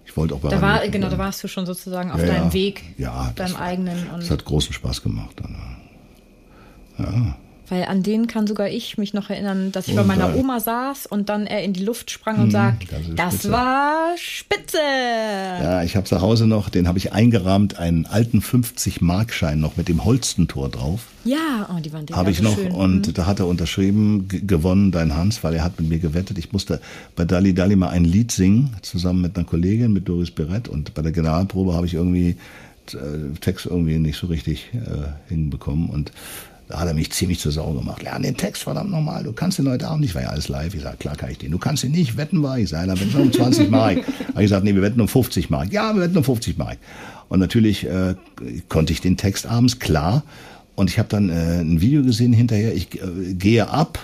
Ich wollte auch bei da war, Genau, da warst du schon sozusagen auf ja, deinem Weg, ja, deinem war, eigenen. Und das hat großen Spaß gemacht. Dann. Ja. Weil an den kann sogar ich mich noch erinnern, dass ich bei Und meiner Oma saß und dann er in die Luft sprang und sagt, das spitze." war spitze. Ja, ich habe zu Hause noch, den habe ich eingerahmt, einen alten 50-Markschein noch mit dem Holstentor drauf. Ja, oh, die waren die Habe ich so noch schön. und da hat er unterschrieben, gewonnen dein Hans, weil er hat mit mir gewettet. Ich musste bei Dali Dali mal ein Lied singen, zusammen mit einer Kollegin, mit Doris Berett und bei der Generalprobe habe ich irgendwie äh, Text irgendwie nicht so richtig äh, hinbekommen und da hat er mich ziemlich zur Sau gemacht. Lern den Text verdammt nochmal, du kannst den heute Abend nicht, war ja alles live. Ich sage, klar kann ich den. Du kannst ihn nicht, wetten wir. Ich sage, dann wetten wir um 20 Mark. Habe ich gesagt, nee, wir wetten um 50 Mark. Ja, wir wetten um 50 Mark. Und natürlich äh, konnte ich den Text abends, klar. Und ich habe dann äh, ein Video gesehen hinterher, ich äh, gehe ab.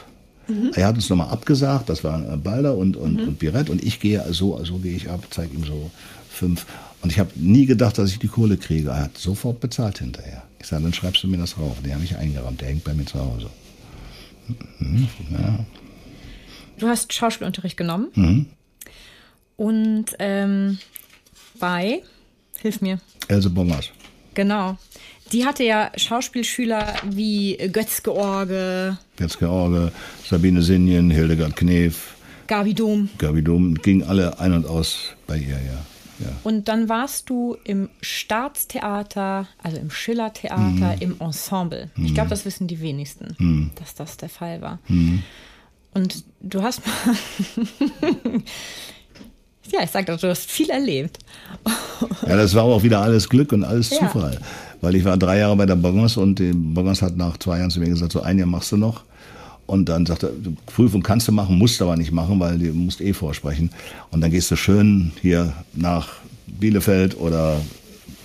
Er hat uns nochmal abgesagt, das waren äh, Balder und, und, und Birett und ich gehe so, so gehe ich ab, zeige ihm so fünf. Und ich habe nie gedacht, dass ich die Kohle kriege. Er hat sofort bezahlt hinterher. Ich sage, dann schreibst du mir das rauf. Den habe ich eingerammt, der hängt bei mir zu Hause. Mhm, ja. Du hast Schauspielunterricht genommen Mhm. und ähm, bei, hilf mir, Else Bongers. genau. Die hatte ja Schauspielschüler wie Götz George, Jetzt George, Sabine Sinjen, Hildegard Knef, Gabi Dom. Gabi Dom, gingen alle ein und aus bei ihr, ja. Ja. Und dann warst du im Staatstheater, also im Schillertheater, im Ensemble. Ich glaube, das wissen die wenigsten, dass das der Fall war. Und du hast mal. ja, ich sag doch, du hast viel erlebt. Ja, das war auch wieder alles Glück und alles Ja. Zufall. Weil ich war drei Jahre bei der Bongers und die Bongers hat nach zwei Jahren zu mir gesagt, so ein Jahr machst du noch. Und dann sagte er, Prüfung kannst du machen, musst aber nicht machen, weil du musst eh vorsprechen. Und dann gehst du schön hier nach Bielefeld oder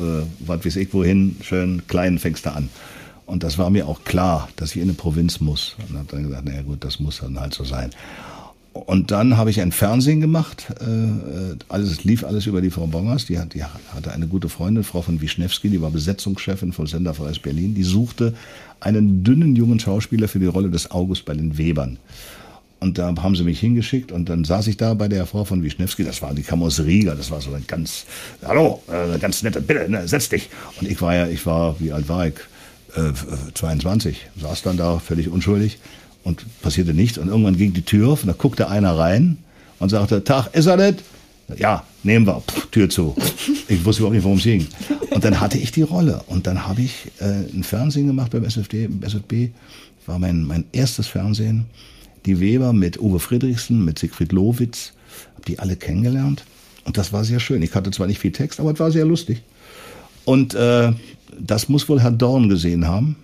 äh, was weiß ich wohin, schön klein fängst du an. Und das war mir auch klar, dass ich in eine Provinz muss. Und dann gesagt, naja gut, das muss dann halt so sein. Und dann habe ich ein Fernsehen gemacht. Äh, äh, alles lief alles über die Frau Bongers. Die, hat, die hatte eine gute Freundin, Frau von Wischnewski, die war Besetzungschefin von Sender Freies Berlin. Die suchte einen dünnen jungen Schauspieler für die Rolle des August bei den Webern. Und da haben sie mich hingeschickt und dann saß ich da bei der Frau von Wischnewski, das war die kam aus Riga, das war so ein ganz, hallo, äh, ganz nette, bitte, ne, setz dich. Und ich war ja, ich war, wie alt war ich? Äh, 22, saß dann da völlig unschuldig und passierte nichts. Und irgendwann ging die Tür auf und da guckte einer rein und sagte, Tag, ist er das? Ja, nehmen wir. Puh, Tür zu. Ich wusste überhaupt nicht, worum es ging. Und dann hatte ich die Rolle. Und dann habe ich äh, ein Fernsehen gemacht beim SFD, SFB. War mein, mein erstes Fernsehen. Die Weber mit Uwe Friedrichsen, mit Siegfried Lowitz. Hab die alle kennengelernt. Und das war sehr schön. Ich hatte zwar nicht viel Text, aber es war sehr lustig. Und äh, das muss wohl Herr Dorn gesehen haben.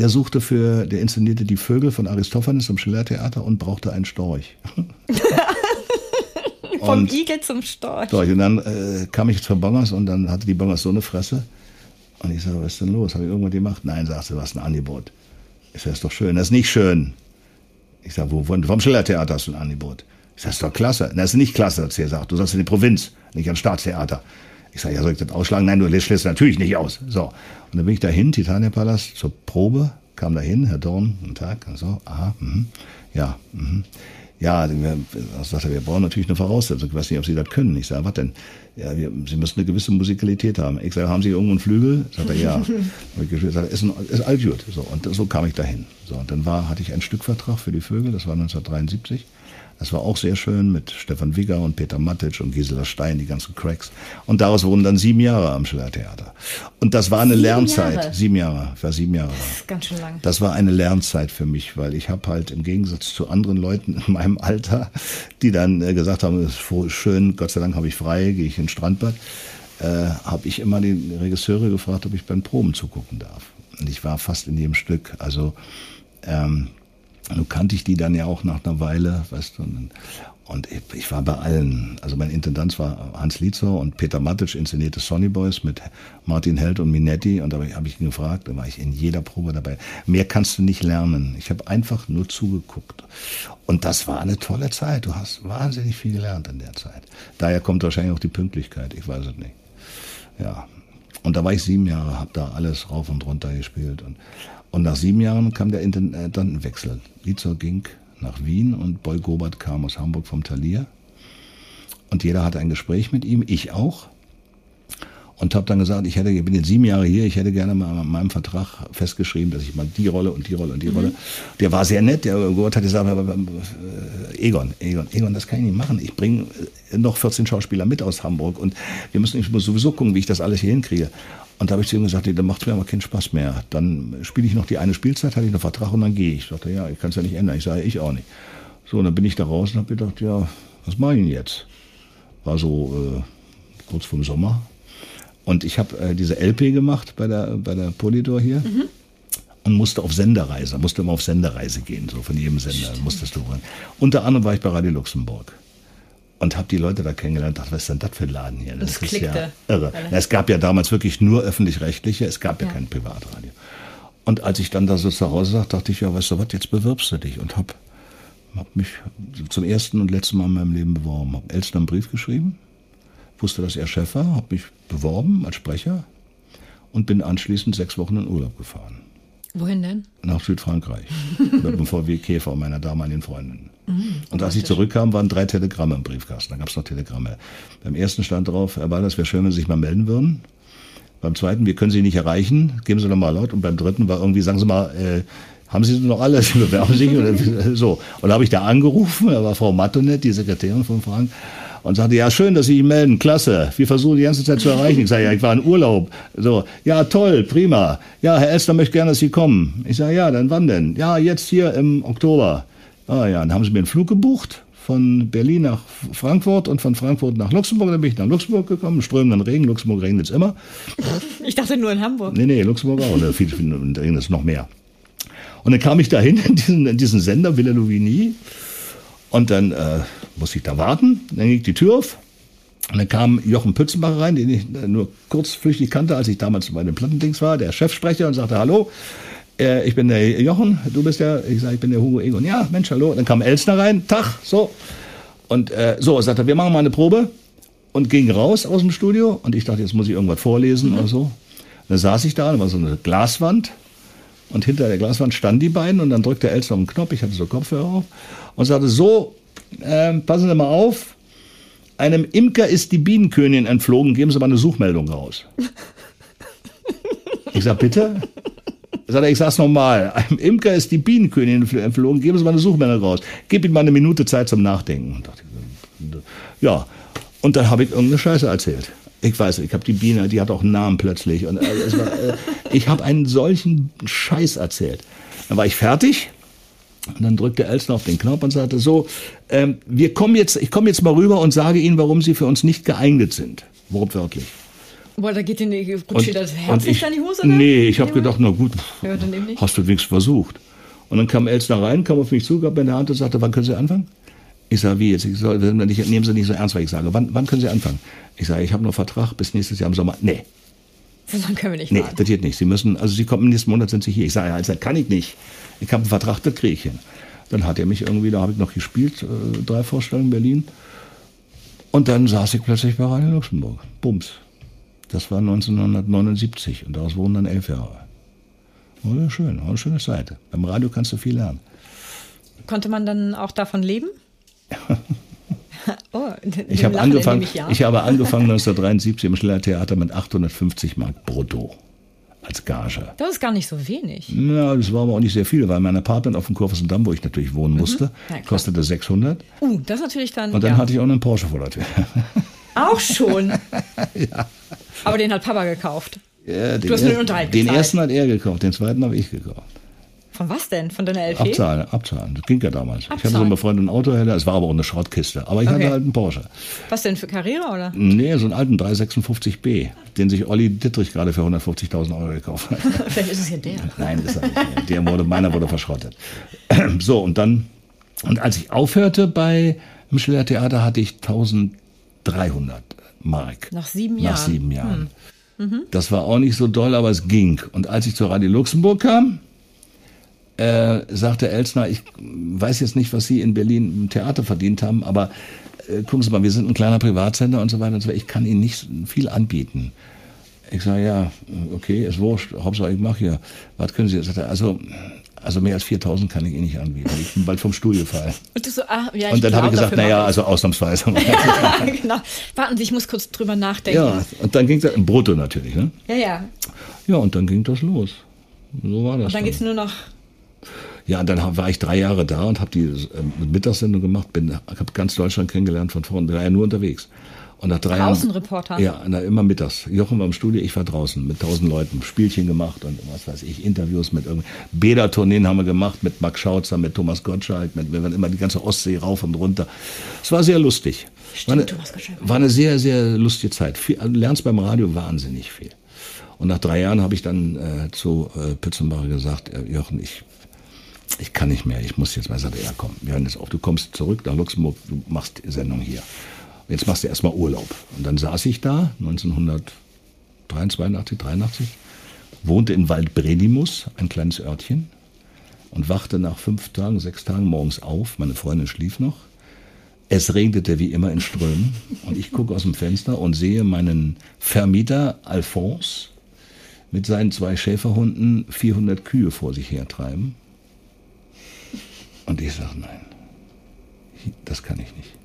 Der suchte für, der inszenierte die Vögel von Aristophanes im Schillertheater und brauchte einen Storch. Vom Igel zum Storch. Storch. Und dann äh, kam ich zur Bongers und dann hatte die Bongers so eine Fresse. Und ich sage, was ist denn los? Habe ich irgendwas gemacht? Nein, sagst du, was ein Angebot. Ich sage, ist doch schön. Das ist nicht schön. Ich sage, wo, von, vom Schillertheater hast du ein Angebot. Ich sage, ist doch klasse. Das ist nicht klasse, hat sie gesagt. Du sollst in die Provinz, nicht ans Staatstheater. Ich sage, ja, soll ich das ausschlagen? Nein, du lässt natürlich nicht aus. So. Und dann bin ich dahin, Titania-Palast, zur Probe, kam dahin, Herr Dorn, guten Tag, und so, aha, mhm, ja, mhm. Ja, wir, sagt er, wir brauchen natürlich eine Voraussetzung. Ich weiß nicht, ob Sie das können. Ich sage, was denn? Ja, wir, Sie müssen eine gewisse Musikalität haben. Ich sage, haben Sie irgendwo einen Flügel? Sagt er, ja. Hab ich gespielt. Sagt ist, ein, ist alt gut. So, und so kam ich dahin. So, und dann war, hatte ich einen Stückvertrag für die Vögel, das war 1973. Das war auch sehr schön mit Stefan Wigger und Peter Matic und Gisela Stein, die ganzen Cracks. Und daraus wurden dann sieben Jahre am Schillertheater. Und das war eine Sieben Lernzeit. Jahre? Sieben Jahre. Ich war sieben Jahre da. Das ist ganz schön lang. Das war eine Lernzeit für mich, weil ich habe halt im Gegensatz zu anderen Leuten in meinem Alter, die dann äh, gesagt haben, es ist schön, Gott sei Dank habe ich frei, gehe ich ins Strandbad, äh, habe ich immer die Regisseure gefragt, ob ich beim Proben zugucken darf. Und ich war fast in jedem Stück. Also ähm, nun kannte ich die dann ja auch nach einer Weile, weißt du. Und, ich war bei allen. Also mein Intendant war Hans Lietzow und Peter Matic inszenierte Sonny Boys mit Martin Held und Minetti. Und da habe ich ihn gefragt, da war ich in jeder Probe dabei. Mehr kannst du nicht lernen. Ich habe einfach nur zugeguckt. Und das war eine tolle Zeit. Du hast wahnsinnig viel gelernt in der Zeit. Daher kommt wahrscheinlich auch die Pünktlichkeit. Ich weiß es nicht. Ja. Und da war ich sieben Jahre, habe da alles rauf und runter gespielt. Und, und nach sieben Jahren kam der Intendantenwechsel. Lietzow ging nach Wien und Boy Gobert kam aus Hamburg vom Talier. Und jeder hatte ein Gespräch mit ihm, ich auch. und habe dann gesagt, ich hätte, ich bin jetzt sieben Jahre hier, ich hätte gerne mal an meinem Vertrag festgeschrieben, dass ich mal die Rolle und die Rolle und die mhm. Rolle. Der war sehr nett, der Gott hat gesagt, äh, Egon, Egon, Egon, das kann ich nicht machen. Ich bringe noch 14 Schauspieler mit aus Hamburg und wir müssen, ich muss sowieso gucken, wie ich das alles hier hinkriege. Und da habe ich zu ihm gesagt, dann macht mir aber keinen Spaß mehr. Dann spiele ich noch die eine Spielzeit, hatte ich noch Vertrag und dann gehe ich. Ich sagte, ja, ich kann es ja nicht ändern. Ich sage, ich auch nicht. So, und dann bin ich da raus und habe gedacht, ja, was mache ich denn jetzt? War so äh, kurz vorm Sommer. Und ich habe äh, diese LP gemacht bei der, bei der Polydor hier. Mhm. Und musste auf Sendereise, musste immer auf Sendereise gehen, so von jedem Sender Stimmt. musstest du rein. Unter anderem war ich bei Radio Luxemburg und habe die Leute da kennengelernt. Dachte, was ist denn das für ein Laden hier? Das, das ist ja irre. Es gab ja damals wirklich nur öffentlich-rechtliche, es gab ja, ja kein Privatradio. Und als ich dann da so zu Hause saß, dachte ich, ja, weißt du was, jetzt bewirbst du dich und hab, hab mich zum ersten und letzten Mal in meinem Leben beworben. Hab Elster einen Brief geschrieben, wusste, dass er Chef war, habe mich beworben als Sprecher und bin anschließend sechs Wochen in Urlaub gefahren. Wohin denn? Nach Südfrankreich. mit dem VW Käfer meiner damaligen Freundin. Mhm, und als ich zurückkam, waren drei Telegramme im Briefkasten. Da gab es noch Telegramme. Beim ersten stand drauf, Herr Ball, das wäre schön, wenn Sie sich mal melden würden. Beim zweiten, wir können Sie nicht erreichen, geben Sie noch mal laut. Und beim dritten war irgendwie, sagen Sie mal, äh, haben Sie noch alle? Sie bewerben sich? Oder so. Und da habe ich da angerufen, da war Frau Mattonet, die Sekretärin von Frank und sagte, ja, schön, dass Sie sich melden, klasse. Wir versuchen die ganze Zeit zu erreichen. Ich sage, ja, ich war in Urlaub. So, ja, toll, prima. Ja, Herr Elster möchte gerne, dass Sie kommen. Ich sage, ja, dann wann denn? Ja, jetzt hier im Oktober. Ah ja, dann haben Sie mir einen Flug gebucht von Berlin nach Frankfurt und von Frankfurt nach Luxemburg. Dann bin ich nach Luxemburg gekommen, strömenden Regen. Luxemburg regnet es immer. Ich dachte nur in Hamburg. Nee, nee, Luxemburg auch. Ne, viel, viel, regnet es noch mehr. Und dann kam ich dahin in diesen, in diesen Sender Villa Louvigny und dann äh, musste ich da warten. Dann ging die Tür auf. Und dann kam Jochen Pützenbach rein, den ich nur kurzflüchtig kannte, als ich damals bei den Plattendings war, der Chefsprecher, und sagte, hallo, äh, ich bin der Jochen, du bist der, ich sage, ich bin der Hugo Egon. Ja, Mensch, hallo. Und dann kam Elsner rein, Tag, so. Und äh, so, sagte, wir machen mal eine Probe. Und ging raus aus dem Studio. Und ich dachte, jetzt muss ich irgendwas vorlesen mhm. oder so. dann saß ich da, da war so eine Glaswand. Und hinter der Glaswand standen die beiden. Und dann drückte Elsner den Knopf, ich hatte so Kopfhörer auf. Und sagte, so, äh, passen Sie mal auf, einem Imker ist die Bienenkönigin entflogen, geben Sie mal eine Suchmeldung raus. Ich sag, bitte? Sagt er, ich sag's nochmal. Einem Imker ist die Bienenkönigin entflogen, geben Sie mal eine Suchmeldung raus. Gib ihm mal eine Minute Zeit zum Nachdenken. Ja, und dann habe ich irgendeine Scheiße erzählt. Ich weiß, ich habe die Biene, die hat auch einen Namen plötzlich. Und äh, war, äh, ich habe einen solchen Scheiß erzählt. Dann war ich fertig und dann drückte Elsner auf den Knopf und sagte so, ähm, wir kommen jetzt, ich komme jetzt mal rüber und sage Ihnen, warum Sie für uns nicht geeignet sind. Wortwörtlich. Boah, da geht Ihnen rutscht das Herz nicht an die Hose? Oder? Nee, ich habe gedacht, na gut, ja, hast du wenigstens versucht. Und dann kam Elsner rein, kam auf mich zu, gab mir eine Hand und sagte, wann können Sie anfangen? Ich sage, wie jetzt? Ich nicht, nehmen Sie nicht so ernst, weil ich sage, wann, wann können Sie anfangen? Ich sage, ich habe noch Vertrag bis nächstes Jahr im Sommer. Nee. So lange können wir nicht Nee, das geht nicht. Sie müssen, also Sie kommen im nächsten Monat, sind Sie hier. Ich sage, ja, also, kann ich nicht. Ich habe einen Vertrag, das kriege ich hin. Dann hat er mich irgendwie, da habe ich noch gespielt, äh, drei Vorstellungen in Berlin. Und dann saß ich plötzlich bei Radio Luxemburg. Bums. Das war 1979 und daraus wurden dann elf Jahre. Oh, schön, eine schöne Zeit. Beim Radio kannst du viel lernen. Konnte man dann auch davon leben? oh, ich, habe angefangen, ich, ja. ich habe angefangen 1973 im Schiller Theater mit 850 Mark brutto als Gage. Das ist gar nicht so wenig. Ja, das war aber auch nicht sehr viel, weil mein Apartment auf dem Kurfürstendamm, wo ich natürlich wohnen mhm. musste, mhm. kostete 600. Uh, das ist natürlich dann. Und dann ja. hatte ich auch einen Porsche vor der Tür. Auch schon? ja. Aber den hat Papa gekauft. Ja, den, du hast nur den Unterhalt Den ersten hat er gekauft, den zweiten habe ich gekauft. Von was denn? Von deiner LP? Abzahlen, abzahlen. Das ging ja damals. Abzahlen. Ich hatte so einen befreundeten Autohändler, es war aber auch eine Schrottkiste. Aber ich okay. hatte halt einen Porsche. Was denn, für Carrera oder? Nee, so einen alten 356b, den sich Olli Dittrich gerade für 150.000 Euro gekauft hat. Vielleicht ist es ja der. Nein, ist er nicht. Der wurde, meiner wurde verschrottet. so, und dann, und als ich aufhörte bei im Schiller Theater, hatte ich 1300 Mark. Nach sieben Jahren? Nach sieben Jahren. Hm. Mhm. Das war auch nicht so doll, aber es ging. Und als ich zur Radio Luxemburg kam, äh, sagte Elsner, ich weiß jetzt nicht, was Sie in Berlin im Theater verdient haben, aber äh, gucken Sie mal, wir sind ein kleiner Privatsender und so weiter und so weiter. Ich kann Ihnen nicht viel anbieten. Ich sage, ja, okay, ist wurscht, Hauptsache ich mache hier. Was können Sie? Er, also, also mehr als 4000 kann ich eh nicht anbieten. Ich bin bald vom Stuhl gefallen. Und, du so, ah, ja, und dann habe ich gesagt, naja, also ausnahmsweise. ja, genau. Warten Sie, ich muss kurz drüber nachdenken. Ja, und dann ging es, brutto natürlich, ne? Ja, ja. Ja, und dann ging das los. So war das. Und dann geht es nur noch ja, und dann war ich drei Jahre da und habe die äh, Mittagssendung gemacht, bin, habe ganz Deutschland kennengelernt von vorne, drei Jahre nur unterwegs. Und nach drei Außenreporter. Ja, na, immer mittags. Jochen war im Studio, ich war draußen mit tausend Leuten, Spielchen gemacht und was weiß ich, Interviews mit irgendwie. Bädertourneen haben wir gemacht mit Max Schautzer, mit Thomas Gottschalk, mit, wir waren immer die ganze Ostsee rauf und runter. Es war sehr lustig. Stimmt, war, eine, Thomas Gottschalk. war eine sehr, sehr lustige Zeit. Viel, also, du lernst beim Radio wahnsinnig viel. Und nach drei Jahren habe ich dann äh, zu äh, Pützenbacher gesagt, äh, Jochen, ich, ich kann nicht mehr, ich muss jetzt mal sagen, ja komm, wir hören jetzt auf, du kommst zurück nach Luxemburg, du machst die Sendung hier jetzt machst du erstmal Urlaub. Und dann saß ich da, 1983, 83, wohnte in Waldbredimus, ein kleines Örtchen, und wachte nach fünf Tagen, sechs Tagen morgens auf. Meine Freundin schlief noch. Es regnete wie immer in Strömen. Und ich gucke aus dem Fenster und sehe meinen Vermieter Alphonse mit seinen zwei Schäferhunden 400 Kühe vor sich hertreiben. Und ich sage, nein, das kann ich nicht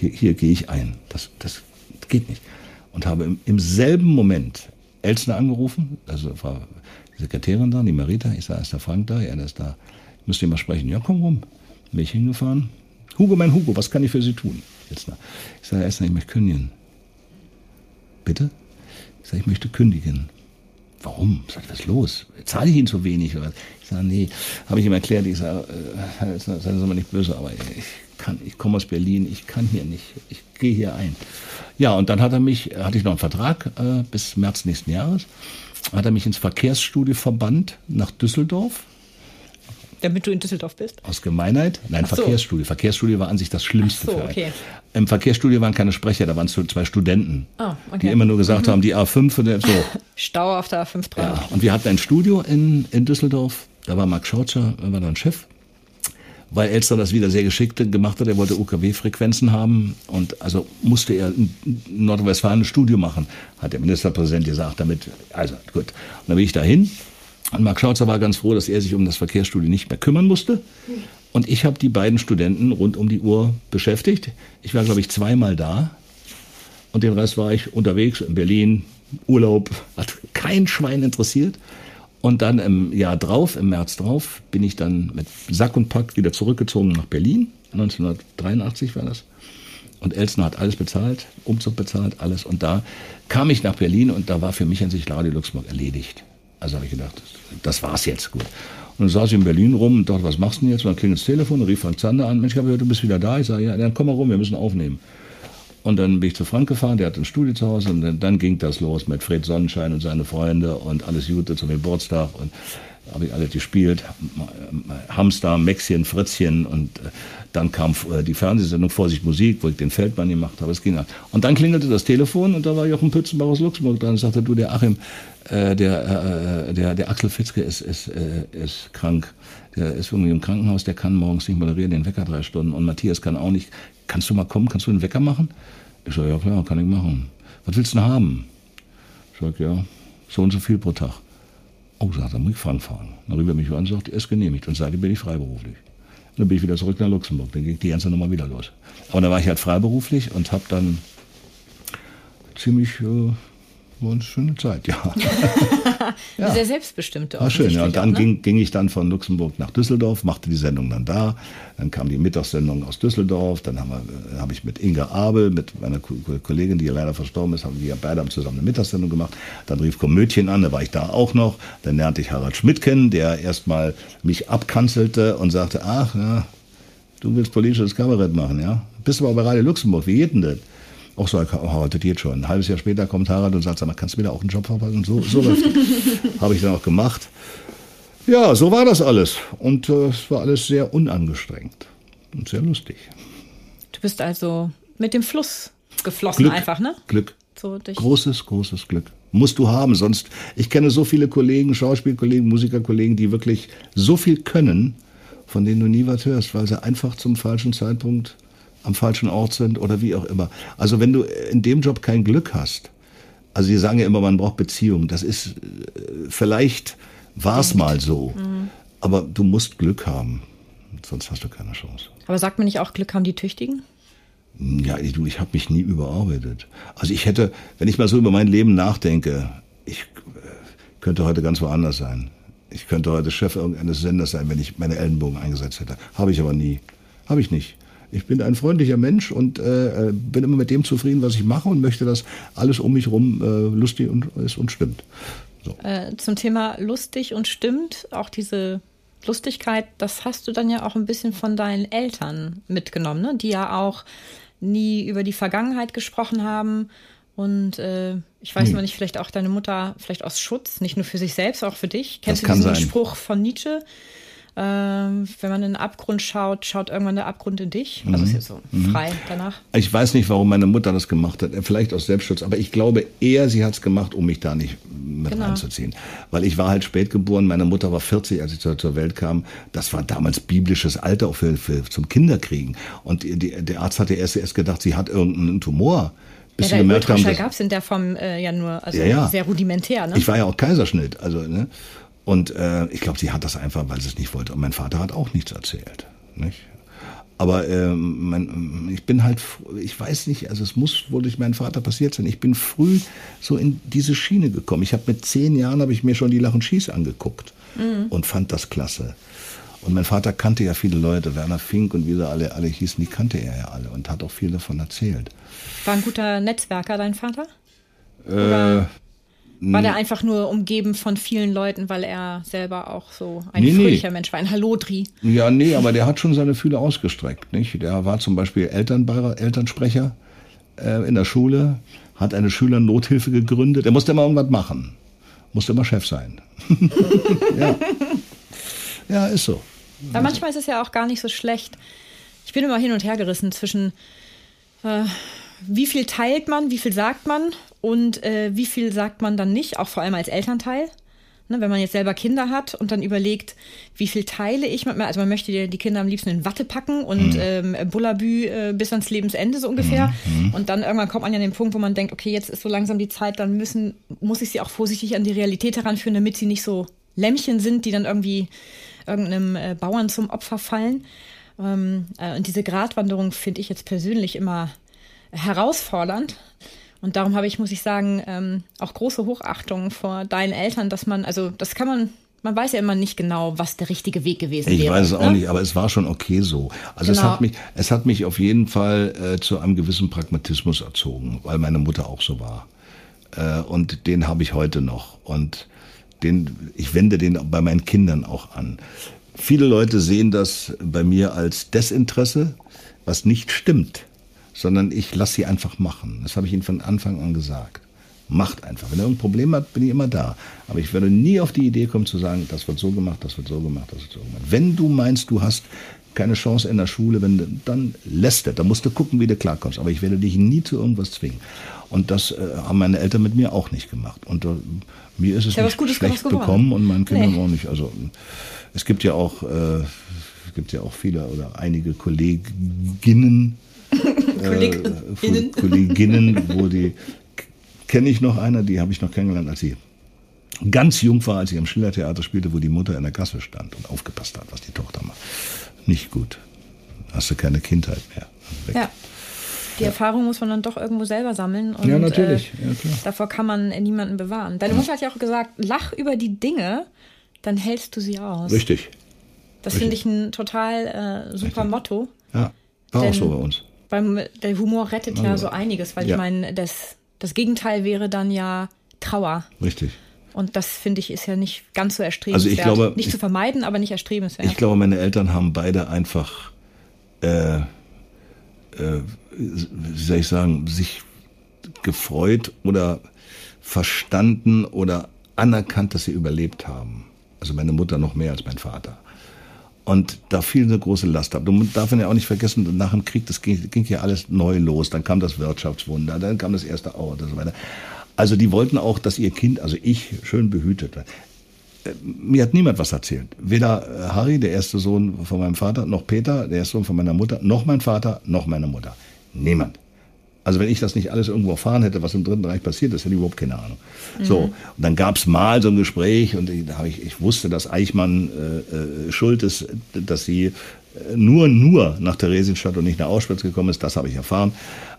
hier, hier gehe ich ein. Das, das geht nicht. Und habe im, im selben Moment Elsner angerufen, also war Sekretärin da, die Marita, ich sage, ist der Frank da? Ja, der ist da. Müsst ihr mal sprechen. Ja, komm rum. Bin ich hingefahren. Hugo, mein Hugo, was kann ich für Sie tun? Elsner. Ich sage, Elsner, ich möchte kündigen. Bitte? Ich sage, ich möchte kündigen. Warum? Sag ich, was ist los? Zahle ich Ihnen zu wenig? Ich sage, nee, habe ich ihm erklärt. Ich sage, äh, seien Sie mal nicht böse, aber ich ich komme aus Berlin, ich kann hier nicht, ich gehe hier ein. Ja, und dann hat er mich, hatte ich noch einen Vertrag äh, bis März nächsten Jahres, hat er mich ins Verkehrsstudio verbannt nach Düsseldorf. Damit du in Düsseldorf bist? Aus Gemeinheit? Nein, so. Verkehrsstudio. Verkehrsstudio war an sich das Schlimmste Ach so, okay. Im Verkehrsstudio waren keine Sprecher, da waren zwei Studenten, oh, okay. die immer nur gesagt mhm. haben, die A5 und so. Stau auf der A5 dran. Ja, und wir hatten ein Studio in, in Düsseldorf, da war Marc Schautscher, war dann Chef weil Elster das wieder sehr geschickt gemacht hat. Er wollte UKW-Frequenzen haben und also musste er in Nordrhein-Westfalen ein Studio machen, hat der Ministerpräsident gesagt, damit, also gut. Und dann bin ich dahin und Marc Schautzer war ganz froh, dass er sich um das Verkehrsstudio nicht mehr kümmern musste. Und ich habe die beiden Studenten rund um die Uhr beschäftigt. Ich war, glaube ich, zweimal da. Und den Rest war ich unterwegs in Berlin, Urlaub, hat kein Schwein interessiert. Und dann im Jahr drauf, im März drauf, bin ich dann mit Sack und Pack wieder zurückgezogen nach Berlin. 1983 war das. Und Elsner hat alles bezahlt, Umzug bezahlt, alles. Und da kam ich nach Berlin und da war für mich an sich Radio Luxemburg erledigt. Also habe ich gedacht, das war's jetzt, gut. Und dann saß ich in Berlin rum und dachte, was machst du denn jetzt? Und dann klingelt das Telefon, rief Frank Zander an, Mensch, ich habe gehört, du bist wieder da. Ich sage, ja, dann komm mal rum, wir müssen aufnehmen. Und dann bin ich zu Frank gefahren, der hat ein Studio zu Hause und dann, dann ging das los mit Fred Sonnenschein und seine Freunde und alles Gute zum Geburtstag und habe ich alles gespielt. Hamster, Mäxchen, Fritzchen und äh, dann kam äh, die Fernsehsendung Vorsicht Musik, wo ich den Feldmann gemacht habe. Es ging an. Und dann klingelte das Telefon und da war Jochen Pützenbach aus Luxemburg dran und sagte, du, der Achim, äh, der, der, der Axel Fitzke ist, ist, ist krank. Der ist irgendwie im Krankenhaus, der kann morgens nicht moderieren, den Wecker drei Stunden. Und Matthias kann auch nicht kannst du mal kommen, kannst du den Wecker machen? Ich sage, ja klar, kann ich machen. Was willst du denn haben? Ich sage, ja, so und so viel pro Tag. Oh, sagt er, muss ich fahren. Dann rief er mich an und sagt, er ist genehmigt. Und seitdem bin ich freiberuflich. Und dann bin ich wieder zurück nach Luxemburg. Dann ging die ganze Nummer wieder los. Aber dann war ich halt freiberuflich und habe dann ziemlich äh, war eine schöne Zeit, ja. ja. Sehr selbstbestimmte War schön, ja. Und dann auch, ne? ging, ging ich dann von Luxemburg nach Düsseldorf, machte die Sendung dann da. Dann kam die Mittagssendung aus Düsseldorf. Dann habe äh, hab ich mit Inga Abel, mit meiner Kollegin, die leider verstorben ist, haben wir beide zusammen eine Mittagssendung gemacht. Dann rief Komödchen an, da war ich da auch noch. Dann lernte ich Harald Schmidt kennen, der erstmal mich abkanzelte und sagte, ach, ja, du willst politisches Kabarett machen, ja? Bist du aber bei Radio Luxemburg, wie geht denn das? Auch so, das geht schon. Ein halbes Jahr später kommt Harald und sagt, sag mal, kannst du mir da auch einen Job verpassen? So, so Habe ich dann auch gemacht. Ja, so war das alles. Und äh, es war alles sehr unangestrengt und sehr lustig. Du bist also mit dem Fluss geflossen Glück, einfach, ne? Glück. So großes, großes Glück. Musst du haben, sonst, ich kenne so viele Kollegen, Schauspielkollegen, Musikerkollegen, die wirklich so viel können, von denen du nie was hörst, weil sie einfach zum falschen Zeitpunkt am falschen Ort sind oder wie auch immer. Also wenn du in dem Job kein Glück hast, Also die sagen ja immer, man braucht Beziehung. Das ist, äh, vielleicht war es mal so. Mhm. Aber du musst Glück haben. Sonst hast du keine Chance. Aber sagt man nicht auch, Glück haben die Tüchtigen? Ja, ich, du, ich habe mich nie überarbeitet. Also ich hätte, wenn ich mal so über mein Leben nachdenke, ich äh, könnte heute ganz woanders sein. Ich könnte heute Chef irgendeines Senders sein, wenn ich meine Ellenbogen eingesetzt hätte. Habe ich aber nie. Habe ich nicht. Ich bin ein freundlicher Mensch und äh, äh, bin immer mit dem zufrieden, was ich mache und möchte, dass alles um mich herum äh, lustig und, ist und stimmt. So. Äh, zum Thema lustig und stimmt, auch diese Lustigkeit, das hast du dann ja auch ein bisschen von deinen Eltern mitgenommen, ne? die ja auch nie über die Vergangenheit gesprochen haben. Und äh, ich weiß hm. nicht, vielleicht auch deine Mutter, vielleicht aus Schutz, nicht nur für sich selbst, auch für dich. Kennst das du diesen sein. Spruch von Nietzsche? Ähm, wenn man in den Abgrund schaut, schaut irgendwann der Abgrund in dich. Also mhm. ist jetzt so mhm. frei danach. Ich weiß nicht, warum meine Mutter das gemacht hat. Vielleicht aus Selbstschutz, aber ich glaube eher, sie hat es gemacht, um mich da nicht mit genau. reinzuziehen. Weil ich war halt spät geboren, meine Mutter war 40, als ich zur, zur Welt kam. Das war damals biblisches Alter auch für, für zum Kinderkriegen. Und die, der Arzt hatte erst, erst gedacht, sie hat irgendeinen Tumor bis ja, sie gemerkt haben, gab es in der Form äh, ja nur, also ja, ja. sehr rudimentär. Ne? Ich war ja auch Kaiserschnitt, also ne? Und äh, ich glaube, sie hat das einfach, weil sie es nicht wollte. Und mein Vater hat auch nichts erzählt. Nicht? Aber äh, mein, ich bin halt, ich weiß nicht, also es muss wohl durch meinen Vater passiert sein. Ich bin früh so in diese Schiene gekommen. Ich habe mit zehn Jahren habe ich mir schon die Lach und Schieß angeguckt mhm. und fand das klasse. Und mein Vater kannte ja viele Leute, Werner Fink und wie sie alle, alle hießen, die kannte er ja alle und hat auch viel davon erzählt. War ein guter Netzwerker, dein Vater? Äh, war der einfach nur umgeben von vielen Leuten, weil er selber auch so ein nee, fröhlicher nee. Mensch war, ein Hallodri? Ja, nee, aber der hat schon seine Fühler ausgestreckt. Nicht? Der war zum Beispiel Elternbeirat, Elternsprecher äh, in der Schule, hat eine Schülernothilfe gegründet. Er musste immer irgendwas machen. Musste immer Chef sein. ja. ja, ist so. Aber manchmal ist es ja auch gar nicht so schlecht. Ich bin immer hin und her gerissen zwischen, äh, wie viel teilt man, wie viel sagt man und äh, wie viel sagt man dann nicht, auch vor allem als Elternteil. Ne, wenn man jetzt selber Kinder hat und dann überlegt, wie viel teile ich mit mir, also man möchte die Kinder am liebsten in Watte packen und mhm. ähm, Bullabü äh, bis ans Lebensende so ungefähr. Mhm. Und dann irgendwann kommt man ja an den Punkt, wo man denkt, okay, jetzt ist so langsam die Zeit, dann müssen, muss ich sie auch vorsichtig an die Realität heranführen, damit sie nicht so Lämmchen sind, die dann irgendwie irgendeinem äh, Bauern zum Opfer fallen. Ähm, äh, und diese Gratwanderung finde ich jetzt persönlich immer herausfordernd. Und darum habe ich, muss ich sagen, ähm, auch große Hochachtung vor deinen Eltern, dass man, also das kann man, man weiß ja immer nicht genau, was der richtige Weg gewesen ich wäre. Ich weiß es auch ne? nicht, aber es war schon okay so. Also genau. es hat mich, es hat mich auf jeden Fall äh, zu einem gewissen Pragmatismus erzogen, weil meine Mutter auch so war. Äh, und den habe ich heute noch. Und den, ich wende den bei meinen Kindern auch an. Viele Leute sehen das bei mir als Desinteresse, was nicht stimmt sondern ich lasse sie einfach machen. Das habe ich ihnen von Anfang an gesagt. Macht einfach. Wenn ihr ein Problem habt, bin ich immer da. Aber ich werde nie auf die Idee kommen zu sagen, das wird so gemacht, das wird so gemacht, das wird so gemacht. Wenn du meinst, du hast keine Chance in der Schule, wenn du, dann lässt er. Da musst du gucken, wie du klarkommst. Aber ich werde dich nie zu irgendwas zwingen. Und das äh, haben meine Eltern mit mir auch nicht gemacht. Und äh, mir ist es ja, nicht Gutes schlecht bekommen und meinen Kindern nee. auch nicht. Also es gibt ja auch, äh, es gibt ja auch viele oder einige Kolleginnen, Kolleginnen. Äh, Kolleginnen, wo die kenne ich noch eine, die habe ich noch kennengelernt, als sie ganz jung war, als sie am Schillertheater spielte, wo die Mutter in der Kasse stand und aufgepasst hat, was die Tochter macht. Nicht gut. Hast du keine Kindheit mehr. Weg. Ja. Die ja. Erfahrung muss man dann doch irgendwo selber sammeln. Und, ja, natürlich. Äh, ja, davor kann man niemanden bewahren. Deine Mutter hat ja auch gesagt, lach über die Dinge, dann hältst du sie aus. Richtig. Das finde ich ein total äh, super Richtig. Motto. Ja, war auch so bei uns beim, der Humor rettet ja so einiges, weil ja. ich meine, das, das Gegenteil wäre dann ja Trauer. Richtig. Und das finde ich ist ja nicht ganz so erstrebenswert. Also ich glaube, nicht ich, zu vermeiden, aber nicht erstrebenswert. Ich glaube, meine Eltern haben beide einfach, äh, äh, wie soll ich sagen, sich gefreut oder verstanden oder anerkannt, dass sie überlebt haben. Also meine Mutter noch mehr als mein Vater. Und da fiel eine große Last ab. Du darfst ja auch nicht vergessen, nach dem Krieg, das ging, ging ja alles neu los. Dann kam das Wirtschaftswunder, dann kam das erste Auto und so weiter. Also die wollten auch, dass ihr Kind, also ich, schön behütet wird. Äh, mir hat niemand was erzählt. Weder äh, Harry, der erste Sohn von meinem Vater, noch Peter, der erste Sohn von meiner Mutter, noch mein Vater, noch meine Mutter. Niemand. Also wenn ich das nicht alles irgendwo erfahren hätte, was im Dritten Reich passiert ist, hätte ich überhaupt keine Ahnung. So, und dann gab es mal so ein Gespräch und da habe ich, ich wusste, dass Eichmann äh, äh, schuld ist, dass sie äh, nur, nur nach Theresienstadt und nicht nach Auschwitz gekommen ist. Das habe ich erfahren.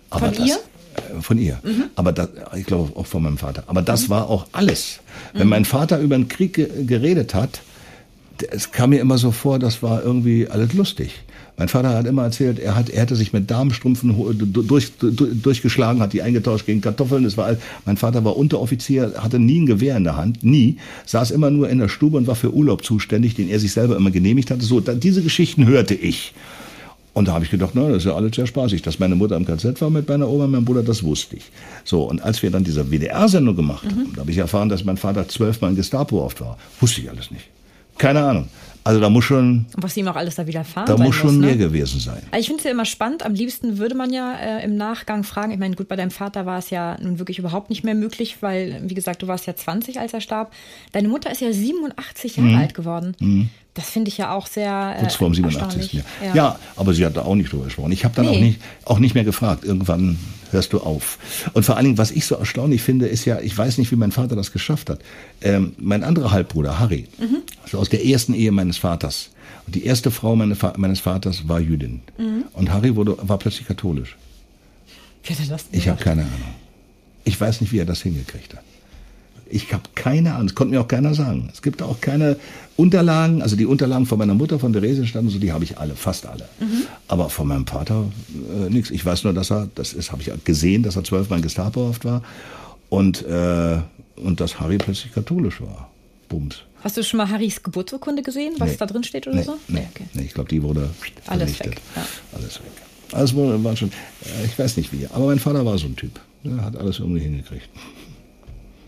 Aber Von ihr? äh, Von ihr. Aber das, ich glaube auch von meinem Vater. Aber das war auch alles. Wenn mein Vater über den Krieg ge geredet hat, es kam mir immer so vor, das war irgendwie alles lustig. Mein Vater hat immer erzählt, er, hat, er hätte sich mit Damenstrümpfen durch, du- durchgeschlagen, hat die eingetauscht gegen Kartoffeln. Das war all, mein Vater war Unteroffizier, hatte nie ein Gewehr in der Hand, nie. Saß immer nur in der Stube und war für Urlaub zuständig, den er sich selber immer genehmigt hatte. So, diese Geschichten hörte ich. Und da habe ich gedacht, na, das ist ja alles sehr spaßig. Dass meine Mutter im KZ war mit meiner Oma und meinem Bruder, das wusste ich. So, und als wir dann diese WDR-Sendung gemacht haben, da habe ich erfahren, dass mein Vater zwölfmal in Gestapo oft war. Wusste ich alles nicht. Keine Ahnung. Also da muss schon, Und was ihm auch alles da widerfahren da muss schon ne? mehr gewesen sein. Also ich finde es ja immer spannend. Am liebsten würde man ja äh, im Nachgang fragen. Ich meine, gut, bei deinem Vater war es ja nun wirklich überhaupt nicht mehr möglich, weil, wie gesagt, du warst ja 20, als er starb. Deine Mutter ist ja 87 Jahre alt geworden. Das finde ich ja auch sehr. Äh. Kurz vorm 87. erstaunlich. Ja. Ja. aber sie hat da auch nicht drüber gesprochen. Ich habe dann Nee. auch, nicht, auch nicht mehr gefragt. Irgendwann hörst du auf. Und vor allen Dingen, was ich so erstaunlich finde, ist ja, ich weiß nicht, wie mein Vater das geschafft hat. Ähm, mein anderer Halbbruder, Harry, Mhm. also aus der ersten Ehe meines Vaters. Und die erste Frau meine, meines Vaters war Jüdin. Mhm. Und Harry wurde, war plötzlich katholisch. Wie hat er das denn Ich habe keine Ahnung. Ich weiß nicht, wie er das hingekriegt hat. Ich habe keine Ahnung. Das konnte mir auch keiner sagen. Es gibt auch keine Unterlagen. Also die Unterlagen von meiner Mutter, von Theresienstadt und so, die habe ich alle, fast alle. Aber von meinem Vater äh, nichts. Ich weiß nur, dass er, das ist, habe ich gesehen, dass er zwölfmal in Gestapo oft war und äh, und dass Harry plötzlich katholisch war. Bums. Hast du schon mal Harrys Geburtsurkunde gesehen, was Nee. da drin steht oder nee, so? Nee, okay. nee, ich glaube, die wurde Alles vernichtet. weg, ja. Alles weg. Alles war, war schon, äh, ich weiß nicht wie, aber mein Vater war so ein Typ. Er hat alles irgendwie hingekriegt.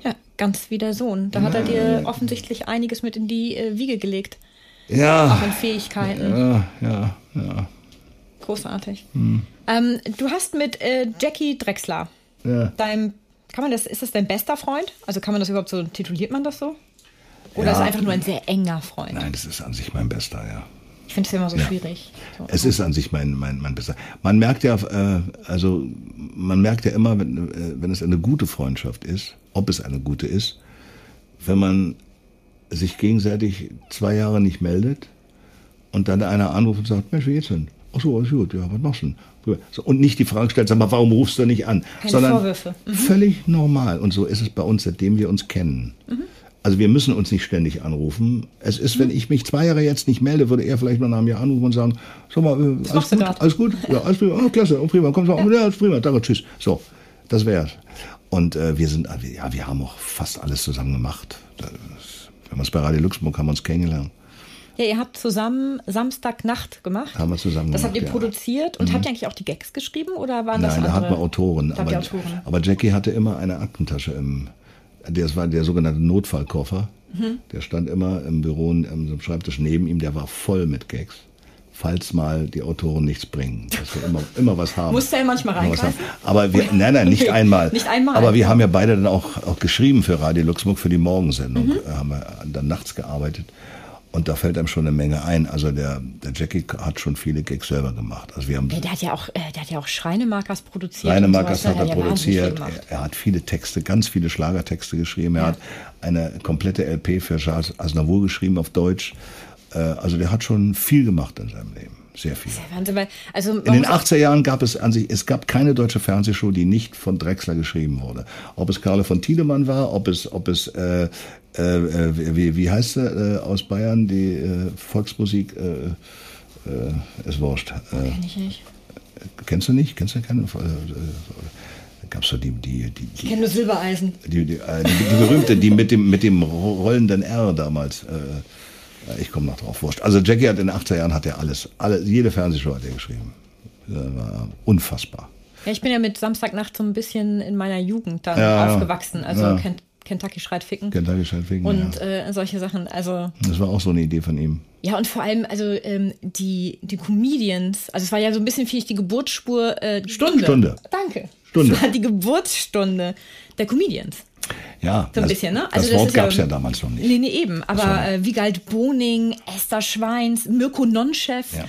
Ja, ganz wie der Sohn. Da hat er dir offensichtlich einiges mit in die äh, Wiege gelegt. Auch Ja, in Fähigkeiten. ja, ja, ja. Großartig. Hm. Ähm, du hast mit äh, Jackie Drexler, ja. deinem, kann man das, ist das dein bester Freund? Also kann man das überhaupt so, tituliert man das so? Oder Ja. ist einfach nur ein sehr enger Freund? Nein, das ist an sich mein Bester, ja. Ich finde es immer so Ja. schwierig. So. Es ist an sich mein, mein, mein Bester. Man merkt ja, äh, also man merkt ja immer, wenn, äh, wenn es eine gute Freundschaft ist, ob es eine gute ist, wenn man sich gegenseitig zwei Jahre nicht meldet und dann einer anruft und sagt, Mensch, wie geht's denn? Ach so, alles gut, ja, was machst du denn? So, Und nicht die Frage stellt, sag mal, warum rufst du nicht an? Keine Sondern Vorwürfe. Mhm. völlig normal. Und so ist es bei uns, seitdem wir uns kennen. Mhm. Also wir müssen uns nicht ständig anrufen. Es ist, wenn ich mich zwei Jahre jetzt nicht melde, würde er vielleicht mal nach mir anrufen und sagen, sag mal, äh, alles machst du gut, alles gut, ja, alles prima, oh, klasse, oh, prima, kommst du auch, ja, ist prima, danke, tschüss. So, das wär's. Und äh, wir sind, äh, ja, wir haben auch fast alles zusammen gemacht. Das, wenn wir es bei Radio Luxemburg haben wir uns kennengelernt. Ja, ihr habt zusammen Samstagnacht gemacht. Haben wir zusammen Das habt ihr gemacht, ja. Mhm. produziert und habt ihr eigentlich auch die Gags geschrieben oder waren das Nein, da hatten wir Autoren. Aber, Autoren. aber Jackie hatte immer eine Aktentasche im, das war der sogenannte Notfallkoffer. Mhm. Der stand immer im Büro, im Schreibtisch neben ihm, der war voll mit Gags. Falls mal die Autoren nichts bringen, dass wir immer, immer was haben. Musste er manchmal Immer was haben. reingreifen? Aber wir, nein, nein, nicht einmal. Nicht einmal. Aber wir haben ja beide dann auch, auch geschrieben für Radio Luxemburg, für die Morgensendung. Mhm. Haben wir dann nachts gearbeitet. Und da fällt einem schon eine Menge ein. Also der, der Jackie hat schon viele Gags selber gemacht. Also wir haben Ja, der hat ja auch, äh, der hat ja auch Schreinemarkers produziert. Reine und Markers sowas, hat ne? er ja produziert. Er, er hat viele Texte, ganz viele Schlagertexte geschrieben. Er Ja. hat eine komplette LP für Charles Aznavour geschrieben auf Deutsch. Äh, Also der hat schon viel gemacht in seinem Leben. Sehr viel. Also In den muss auch- 80er Jahren gab es an sich, es gab keine deutsche Fernsehshow, die nicht von Drexler geschrieben wurde. Ob es Karle von Tiedemann war, ob es, ob es, äh, äh, wie, wie heißt sie äh, aus Bayern, die äh, Volksmusik, äh, äh, ist wurscht. Äh, Kenn ich nicht. kennst du nicht? Kennst du keine? Äh, äh, gab's so die, die, die, Ich die, kenne nur Silbereisen. die, die, die, die berühmte, die mit dem, mit dem rollenden R damals. Äh, ich komme noch drauf, wurscht. Also Jackie hat in den 80er Jahren hat er alles, alle, jede Fernsehshow hat er geschrieben. Das war unfassbar. Ja, ich bin ja mit Samstagnacht so ein bisschen in meiner Jugend dann Ja, aufgewachsen. Also Ja. Ken Kentucky schreit ficken. Kentucky Fried wegen, Und ja. äh, solche Sachen. Also Das war auch so eine Idee von ihm. ja, und vor allem, also ähm, die, die Comedians, also es war ja so ein bisschen vielleicht die Geburtsspur äh, Stunde. Stunde. Danke. Stunde. Es war die Geburtsstunde der Comedians. Ja, So ein das, bisschen, ne? das das Wort gab es ja, damals noch nicht. Nee, nee, eben. Aber äh, Wiegald Boning, Esther Schweins, Mirko Nonchef. Ja.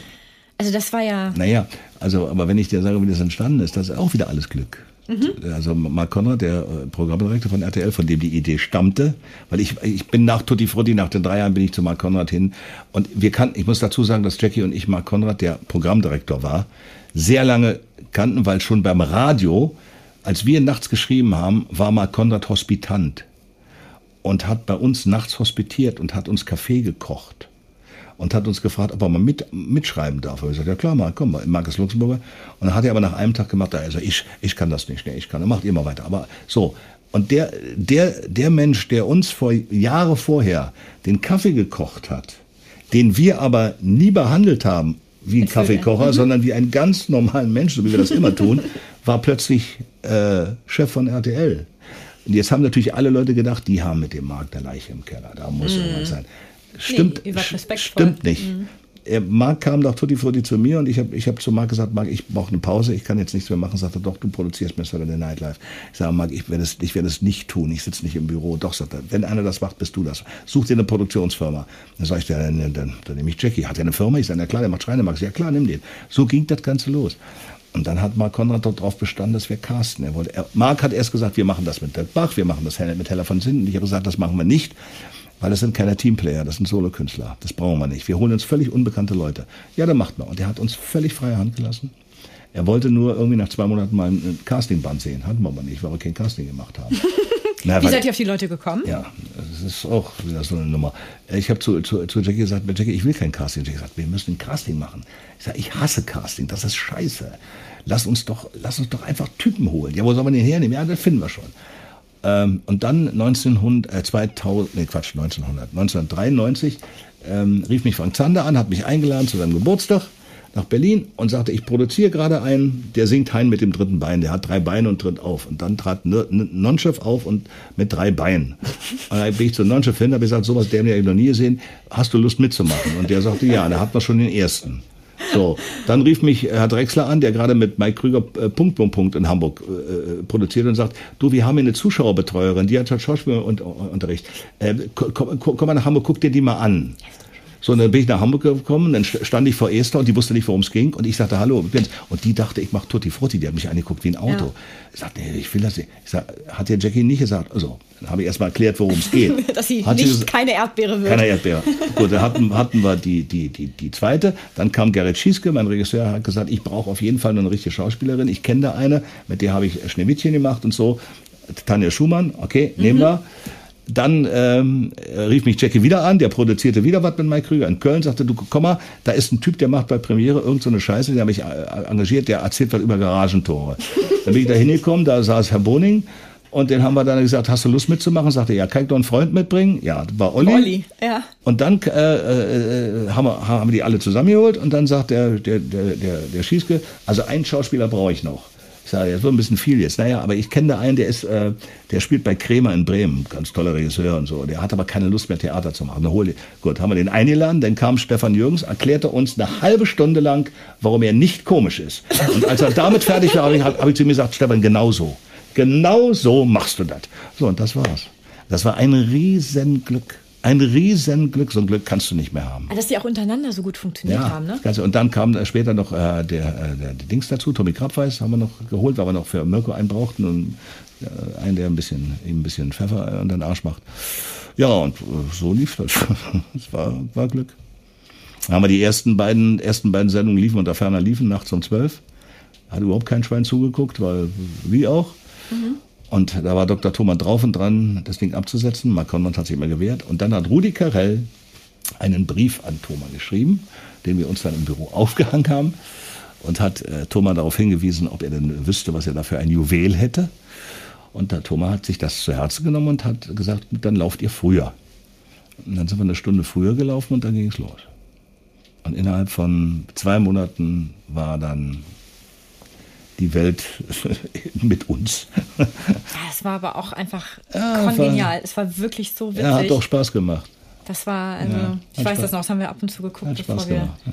Also das war ja. Naja, Also, aber wenn ich dir sage, wie das entstanden ist, das ist auch wieder alles Glück. Mhm. Also Mark Konrad, der äh, Programmdirektor von RTL, von dem die Idee stammte, weil ich, ich bin nach Tutti Frutti, nach den drei Jahren bin ich zu Mark Konrad hin und wir kannten, ich muss dazu sagen, dass Jackie und ich Mark Konrad, der Programmdirektor war, sehr lange kannten, weil schon beim Radio, als wir nachts geschrieben haben, war Mark Konrad Hospitant und hat bei uns nachts hospitiert und hat uns Kaffee gekocht und hat uns gefragt, ob er mal mit, mitschreiben darf. Und ich sagte, ja klar, mal, komm, Markus Luxemburger. Und dann hat er aber nach einem Tag gemacht, also ich, ich kann das nicht, nee, ich kann, macht ihr mal weiter. Aber so. Und der, der, der Mensch, der uns vor Jahre vorher den Kaffee gekocht hat, den wir aber nie behandelt haben wie ein Kaffeekocher, mhm. sondern wie einen ganz normalen Mensch, so wie wir das immer tun, war plötzlich äh, Chef von RTL. Und jetzt haben natürlich alle Leute gedacht, die haben mit dem Markt der Leiche im Keller, da muss mhm. irgendwas sein. Stimmt, nee, stimmt nicht. Mhm. Marc kam nach Tutti Frutti zu mir und ich habe ich hab zu Marc gesagt, Marc, ich brauche eine Pause, ich kann jetzt nichts mehr machen. Sagt er, doch, du produzierst mir Saturday Night Live. Ich sage, Marc, ich werde es, ich werde es nicht tun, ich sitze nicht im Büro. Doch, sagt er, wenn einer das macht, bist du das. Such dir eine Produktionsfirma. Dann sage ich, dann, dann, dann, dann nehme ich Jackie. Hat er eine Firma? Ich sage, na klar, der macht Schreinemarks. Ja klar, nimm den. So ging das Ganze los. Und dann hat Marc Konrad darauf bestanden, dass wir casten. Er wollte, er, Marc hat erst gesagt, wir machen das mit Dirk Bach, wir machen das mit Heller von Sinnen. Und ich habe gesagt, das machen wir nicht. Weil das sind keine Teamplayer, das sind Solokünstler. Das brauchen wir nicht. Wir holen uns völlig unbekannte Leute. Ja, dann macht man. Und er hat uns völlig freie Hand gelassen. Er wollte nur irgendwie nach zwei Monaten mal ein Castingband sehen. Hatten wir aber nicht, weil wir kein Casting gemacht haben. Na, Wie seid ihr auf die Leute gekommen? Ja, das ist auch wieder so eine Nummer. Ich habe zu, zu, zu Jackie gesagt, Jackie, ich will kein Casting. Jackie gesagt, wir müssen ein Casting machen. Ich sage, ich hasse Casting, das ist scheiße. Lass uns doch, lass uns doch einfach Typen holen. Ja, wo soll man den hernehmen? Ja, das finden wir schon. Ähm, und dann 1900, äh, 2000, nee Quatsch, 1900, 1993 ähm, rief mich Frank Zander an, hat mich eingeladen zu seinem Geburtstag nach Berlin und sagte, ich produziere gerade einen, der singt Hein mit dem dritten Bein, der hat drei Beine und tritt auf. Und dann trat Nonchef auf und mit drei Beinen. Und dann bin ich zu Nonchef hin, habe gesagt, sowas, der mir noch nie gesehen, hast du Lust mitzumachen? Und der sagte, ja, da hat man schon den ersten. So, dann rief mich Herr Drexler an, der gerade mit Mike Krüger äh, Punkt, Punkt, Punkt in Hamburg äh, produziert und sagt, du, wir haben hier eine Zuschauerbetreuerin, die hat Schauspielunterricht. Äh, komm, komm mal nach Hamburg, guck dir die mal an. So, und dann bin ich nach Hamburg gekommen, dann stand ich vor Esther und die wusste nicht, worum es ging. Und ich sagte, hallo, und die dachte, ich mache Tutti Frutti. Die hat mich angeguckt wie ein Auto. Ja. Ich sagte, nee, ich will das nicht. Ich sag, hat der Jackie nicht gesagt? Also, dann habe ich erstmal erklärt, worum es geht. Dass sie hat nicht sie keine Erdbeere wird. Keine Erdbeere. Gut, dann hatten, hatten wir die, die, die, die zweite. Dann kam Gerrit Schieske, mein Regisseur, hat gesagt, ich brauche auf jeden Fall eine richtige Schauspielerin. Ich kenne da eine, mit der habe ich Schneewittchen gemacht und so. Tanja Schumann, okay, nehmen mhm. Dann ähm, rief mich Jackie wieder an, der produzierte wieder was mit Mike Krüger in Köln, sagte, du komm mal, da ist ein Typ, der macht bei Premiere irgendeine so Scheiße, den habe ich äh, engagiert, der erzählt was über Garagentore. Dann bin ich da hingekommen, da saß Herr Boning und den haben wir dann gesagt, hast du Lust mitzumachen? Sagte, ja, kann ich doch einen Freund mitbringen? Ja, das war Olli. Olli, ja. Und dann äh, äh, haben, wir, haben wir die alle zusammengeholt und dann sagt der, der, der, der, der Schießke, also einen Schauspieler brauche ich noch. Ich sage, das wird ein bisschen viel jetzt. Naja, aber ich kenne da einen, der ist, äh, der spielt bei Kremer in Bremen, ganz toller Regisseur und so. Der hat aber keine Lust mehr Theater zu machen. hol, gut, haben wir den eingeladen, dann kam Stefan Jürgens, erklärte uns eine halbe Stunde lang, warum er nicht komisch ist. Und als er damit fertig war, habe hab ich zu ihm gesagt, Stefan, genau so. Genau so machst du das. So, und das war's. Das war ein Riesenglück. Ein Riesenglück, so ein Glück kannst du nicht mehr haben. Dass die auch untereinander so gut funktioniert ja, haben, ne? Ganze, und dann kam später noch äh, der, äh, der, der Dings dazu, Tommy Krabweis haben wir noch geholt, weil wir noch für Mirko einen brauchten und äh, einen, der ein bisschen, ihm ein bisschen Pfeffer in den Arsch macht. Ja, und äh, so lief das. Es war, war Glück. Dann haben wir die ersten beiden, ersten beiden Sendungen liefen unter ferner liefen, nachts um zwölf. Hat überhaupt kein Schwein zugeguckt, weil wie auch. Mhm. Und da war Dr. Thomas drauf und dran, das Ding abzusetzen. Conrad hat sich immer gewehrt. Und dann hat Rudi Carell einen Brief an Thomas geschrieben, den wir uns dann im Büro aufgehangen haben. Und hat äh, Thomas darauf hingewiesen, ob er denn wüsste, was er dafür ein Juwel hätte. Und der Thomas hat sich das zu Herzen genommen und hat gesagt, dann lauft ihr früher. Und dann sind wir eine Stunde früher gelaufen und dann ging es los. Und innerhalb von zwei Monaten war dann die Welt mit uns. Es war aber auch einfach ja, kongenial. War, es war wirklich so witzig. Ja, hat auch Spaß gemacht. Das war, also, ja, ich weiß Spaß. das noch, das haben wir ab und zu geguckt, bevor wir gemacht, ja.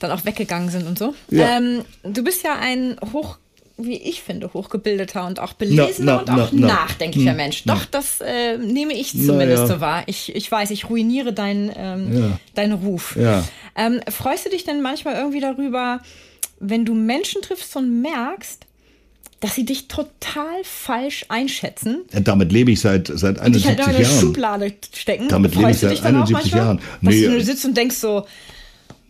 dann auch weggegangen sind und so. Ja. Ähm, du bist ja ein hoch, wie ich finde, hochgebildeter und auch belesener no, no, und auch no, nachdenklicher hm, Mensch. Doch, das äh, nehme ich zumindest so wahr. Ich, ich weiß, ich ruiniere deinen ähm, deinen Ruf. Ähm, freust du dich denn manchmal irgendwie darüber, wenn du Menschen triffst und merkst, dass sie dich total falsch einschätzen. Ja, damit lebe ich seit, seit 71 halt in eine Jahren. Schublade stecken. Damit lebe ich seit 71 Jahren. Nee. Dass du sitzt und denkst so,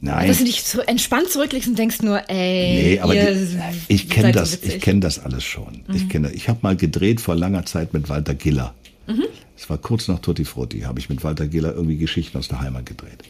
Nein. Dass du dich so entspannt zurücklegst und denkst nur, ey. Nee, aber die, ich kenne das, so ich kenne das alles schon. Ich kenne, ich habe mal gedreht vor langer Zeit mit Walter Giller. Es war kurz nach Tutti Frutti, habe ich mit Walter Giller irgendwie Geschichten aus der Heimat gedreht.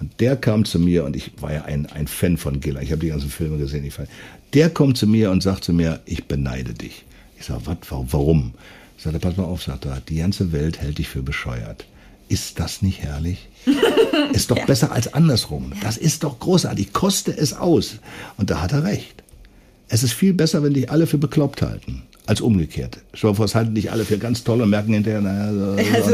Und der kam zu mir und ich war ja ein, ein Fan von Giller. Ich habe die ganzen Filme gesehen. Ich fand, der kommt zu mir und sagt zu mir, ich beneide dich. Ich sage, was, warum? Sagt er, pass mal auf, sagt er, die ganze Welt hält dich für bescheuert. Ist das nicht herrlich? Ist doch besser als andersrum. Das ist doch großartig. Koste es aus. Und da hat er recht. Es ist viel besser, wenn dich alle für bekloppt halten, als umgekehrt. Es halten dich alle für ganz toll und merken hinterher, naja, so, Also,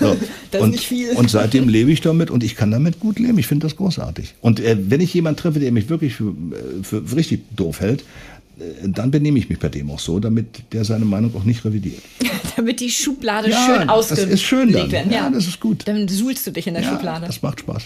so. uh, das ist und, nicht viel. Und seitdem lebe ich damit und ich kann damit gut leben. Ich finde das großartig. Und äh, wenn ich jemanden treffe, der mich wirklich für, äh, für richtig doof hält, äh, dann benehme ich mich bei dem auch so, damit der seine Meinung auch nicht revidiert. Damit die Schublade Ja, schön das ausgelegt ist schön dann. werden. Ja, das ist gut. Dann suhlst du dich in der Ja, Schublade. das macht Spaß.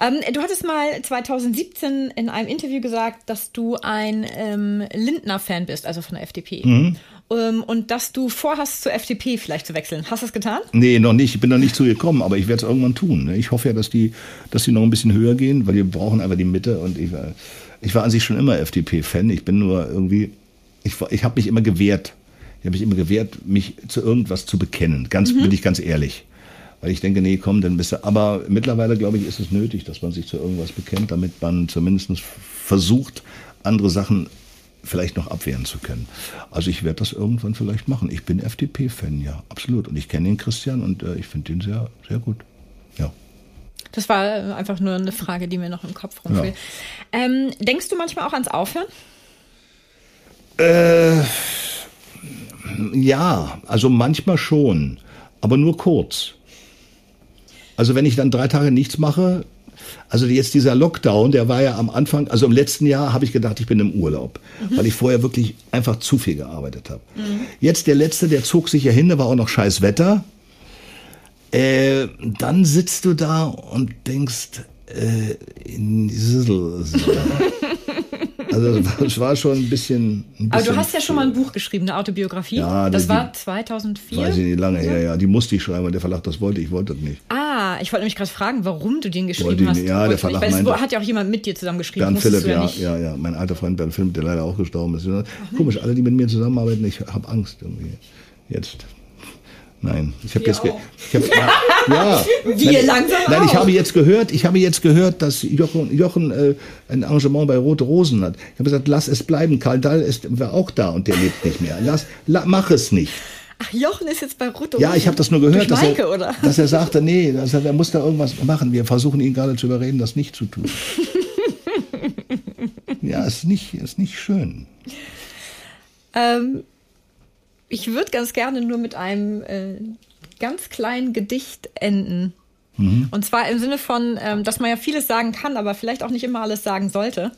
Ähm, du hattest mal 2017 in einem Interview gesagt, dass du ein ähm, Lindner-Fan bist, also von der FDP. Mhm. Ähm, und dass du vorhast, zur FDP vielleicht zu wechseln. Hast du das getan? Nee, noch nicht. Ich bin noch nicht zu gekommen, aber ich werde es irgendwann tun. ne? Ich hoffe ja, dass die, dass die noch ein bisschen höher gehen, weil wir brauchen einfach die Mitte. Und ich war, ich war an sich schon immer FDP-Fan. Ich bin nur irgendwie, ich, ich habe mich immer gewehrt. Ich habe mich immer gewehrt, mich zu irgendwas zu bekennen. Ganz, bin ich ganz ehrlich. Weil ich denke, nee, komm, dann bist du. Aber mittlerweile, glaube ich, ist es nötig, dass man sich zu irgendwas bekennt, damit man zumindest versucht, andere Sachen vielleicht noch abwehren zu können. Also ich werde das irgendwann vielleicht machen. Ich bin FDP-Fan, ja, absolut. Und ich kenne den Christian und äh, ich finde den sehr, sehr gut. Ja. Das war äh, einfach nur eine Frage, die mir noch im Kopf rumfiel. Ähm, denkst du manchmal auch ans Aufhören? Äh, ja, also manchmal schon, aber nur kurz. Also wenn ich dann drei Tage nichts mache, also jetzt dieser Lockdown, der war ja am Anfang, also im letzten Jahr habe ich gedacht, ich bin im Urlaub, weil ich vorher wirklich einfach zu viel gearbeitet habe. Jetzt der letzte, der zog sich ja hin, da war auch noch scheiß Wetter. Äh, dann sitzt du da und denkst, äh, in also es war schon ein bisschen. Ein Aber du bisschen hast ja schon mal ein Buch geschrieben, eine Autobiografie. Ja, das die- war 2004. Weiß ich nicht lange her, ja. Die musste ich schreiben, weil der Verlag das wollte. Ich wollte das nicht. Ah, ich wollte nämlich gerade fragen, warum du den geschrieben ich hast. Ja, der Verlag nicht, weil meinte- hat ja auch jemand mit dir zusammen geschrieben. Bernd Philipp, ja, nicht. ja, ja. Mein alter Freund Bernd Philipp, der leider auch gestorben ist. Komisch, alle, die mit mir zusammenarbeiten, ich habe Angst irgendwie. Jetzt. Nein, ich habe jetzt, ich hab, ja, Wir nein, langsam Nein, ich habe jetzt gehört, ich habe jetzt gehört, dass Jochen, Jochen äh, ein Arrangement bei Rote Rosen hat. Ich habe gesagt, lass es bleiben. Karl Dall ist war auch da und der lebt nicht mehr. Lass, la, mach es nicht. Ach, Jochen ist jetzt bei Rutte. Ja, ich habe das nur gehört, dass Maike, er, oder? dass er sagte, nee, dass er, er muss da irgendwas machen. Wir versuchen ihn gerade zu überreden, das nicht zu tun. ja, ist nicht, ist nicht schön. Ähm, ich würde ganz gerne nur mit einem äh, ganz kleinen Gedicht enden. Mhm. Und zwar im Sinne von, ähm, dass man ja vieles sagen kann, aber vielleicht auch nicht immer alles sagen sollte.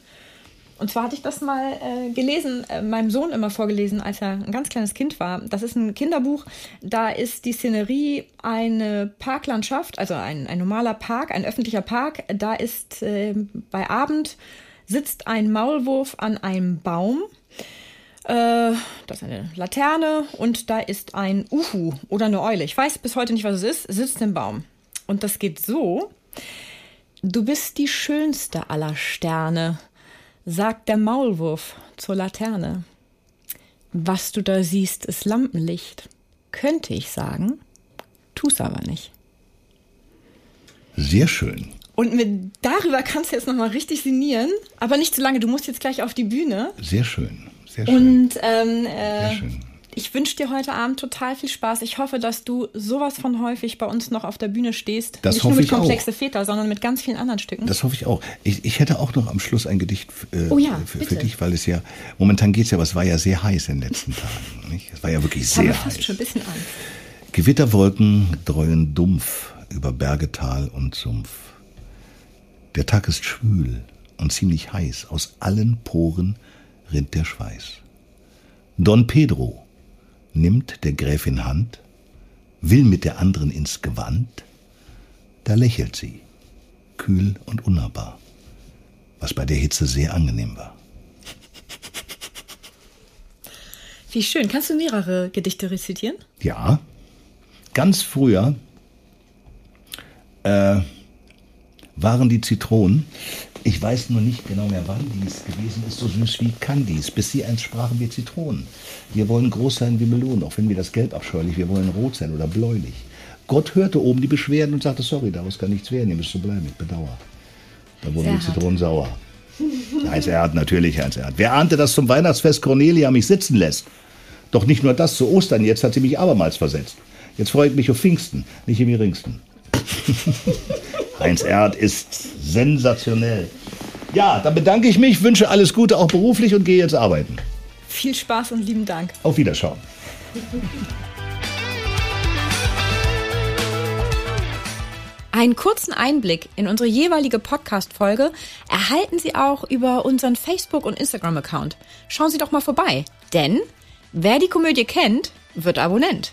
Und zwar hatte ich das mal äh, gelesen, äh, meinem Sohn immer vorgelesen, als er ein ganz kleines Kind war. Das ist ein Kinderbuch. Da ist die Szenerie eine Parklandschaft, also ein, ein normaler Park, ein öffentlicher Park. Da ist äh, bei Abend sitzt ein Maulwurf an einem Baum. Äh, das ist eine Laterne und da ist ein Uhu oder eine Eule. Ich weiß bis heute nicht, was es ist. Sitzt im Baum. Und das geht so. Du bist die schönste aller Sterne, sagt der Maulwurf zur Laterne. Was du da siehst, ist Lampenlicht. Könnte ich sagen, tu's aber nicht. Sehr schön. Und mit, darüber kannst du jetzt nochmal richtig sinnieren, aber nicht zu lange. Du musst jetzt gleich auf die Bühne. Sehr schön. Sehr schön. Und ähm, Sehr äh, schön. Ich wünsche dir heute Abend total viel Spaß. Ich hoffe, dass du sowas von häufig bei uns noch auf der Bühne stehst. Das Nicht hoffe nur mit ich auch. komplexe Väter, sondern mit ganz vielen anderen Stücken. Das hoffe ich auch. Ich, ich hätte auch noch am Schluss ein Gedicht äh, Oh ja, für, für dich, weil es ja, momentan geht's ja, aber es war ja sehr heiß in den letzten Tagen. Nicht? Es war ja wirklich sehr fast heiß. schon ein bisschen Angst. Gewitterwolken dreuen dumpf über Berge, Tal und Sumpf. Der Tag ist schwül und ziemlich heiß, aus allen Poren rinnt der Schweiß. Don Pedro nimmt der Gräfin Hand, will mit der anderen ins Gewand, da lächelt sie, kühl und unnahbar. was bei der Hitze sehr angenehm war. Wie schön. Kannst du mehrere Gedichte rezitieren? Ja. Ganz früher äh, waren die Zitronen, ich weiß nur nicht genau mehr, wann dies gewesen ist, so süß wie Candies. Bis sie eins sprachen wie Zitronen. Wir wollen groß sein wie Melonen, auch wenn wir das Gelb abscheulich, wir wollen rot sein oder bläulich. Gott hörte oben die Beschwerden und sagte, sorry, daraus kann nichts werden, ihr müsst so bleiben, ich bedauere. Da wurden Sehr die Zitronen sauer. Heinz Erhardt, natürlich Heinz Erhardt. Wer ahnte, dass zum Weihnachtsfest Cornelia mich sitzen lässt? Doch nicht nur das, zu Ostern jetzt hat sie mich abermals versetzt. Jetzt freue ich mich auf Pfingsten, nicht im geringsten. Heinz Erhardt ist sensationell. Ja, dann bedanke ich mich, wünsche alles Gute auch beruflich und gehe jetzt arbeiten. Viel Spaß und lieben Dank. Auf Wiederschauen. Einen kurzen Einblick in unsere jeweilige Podcast-Folge erhalten Sie auch über unseren Facebook- und Instagram-Account. Schauen Sie doch mal vorbei, denn wer die Komödie kennt, wird Abonnent.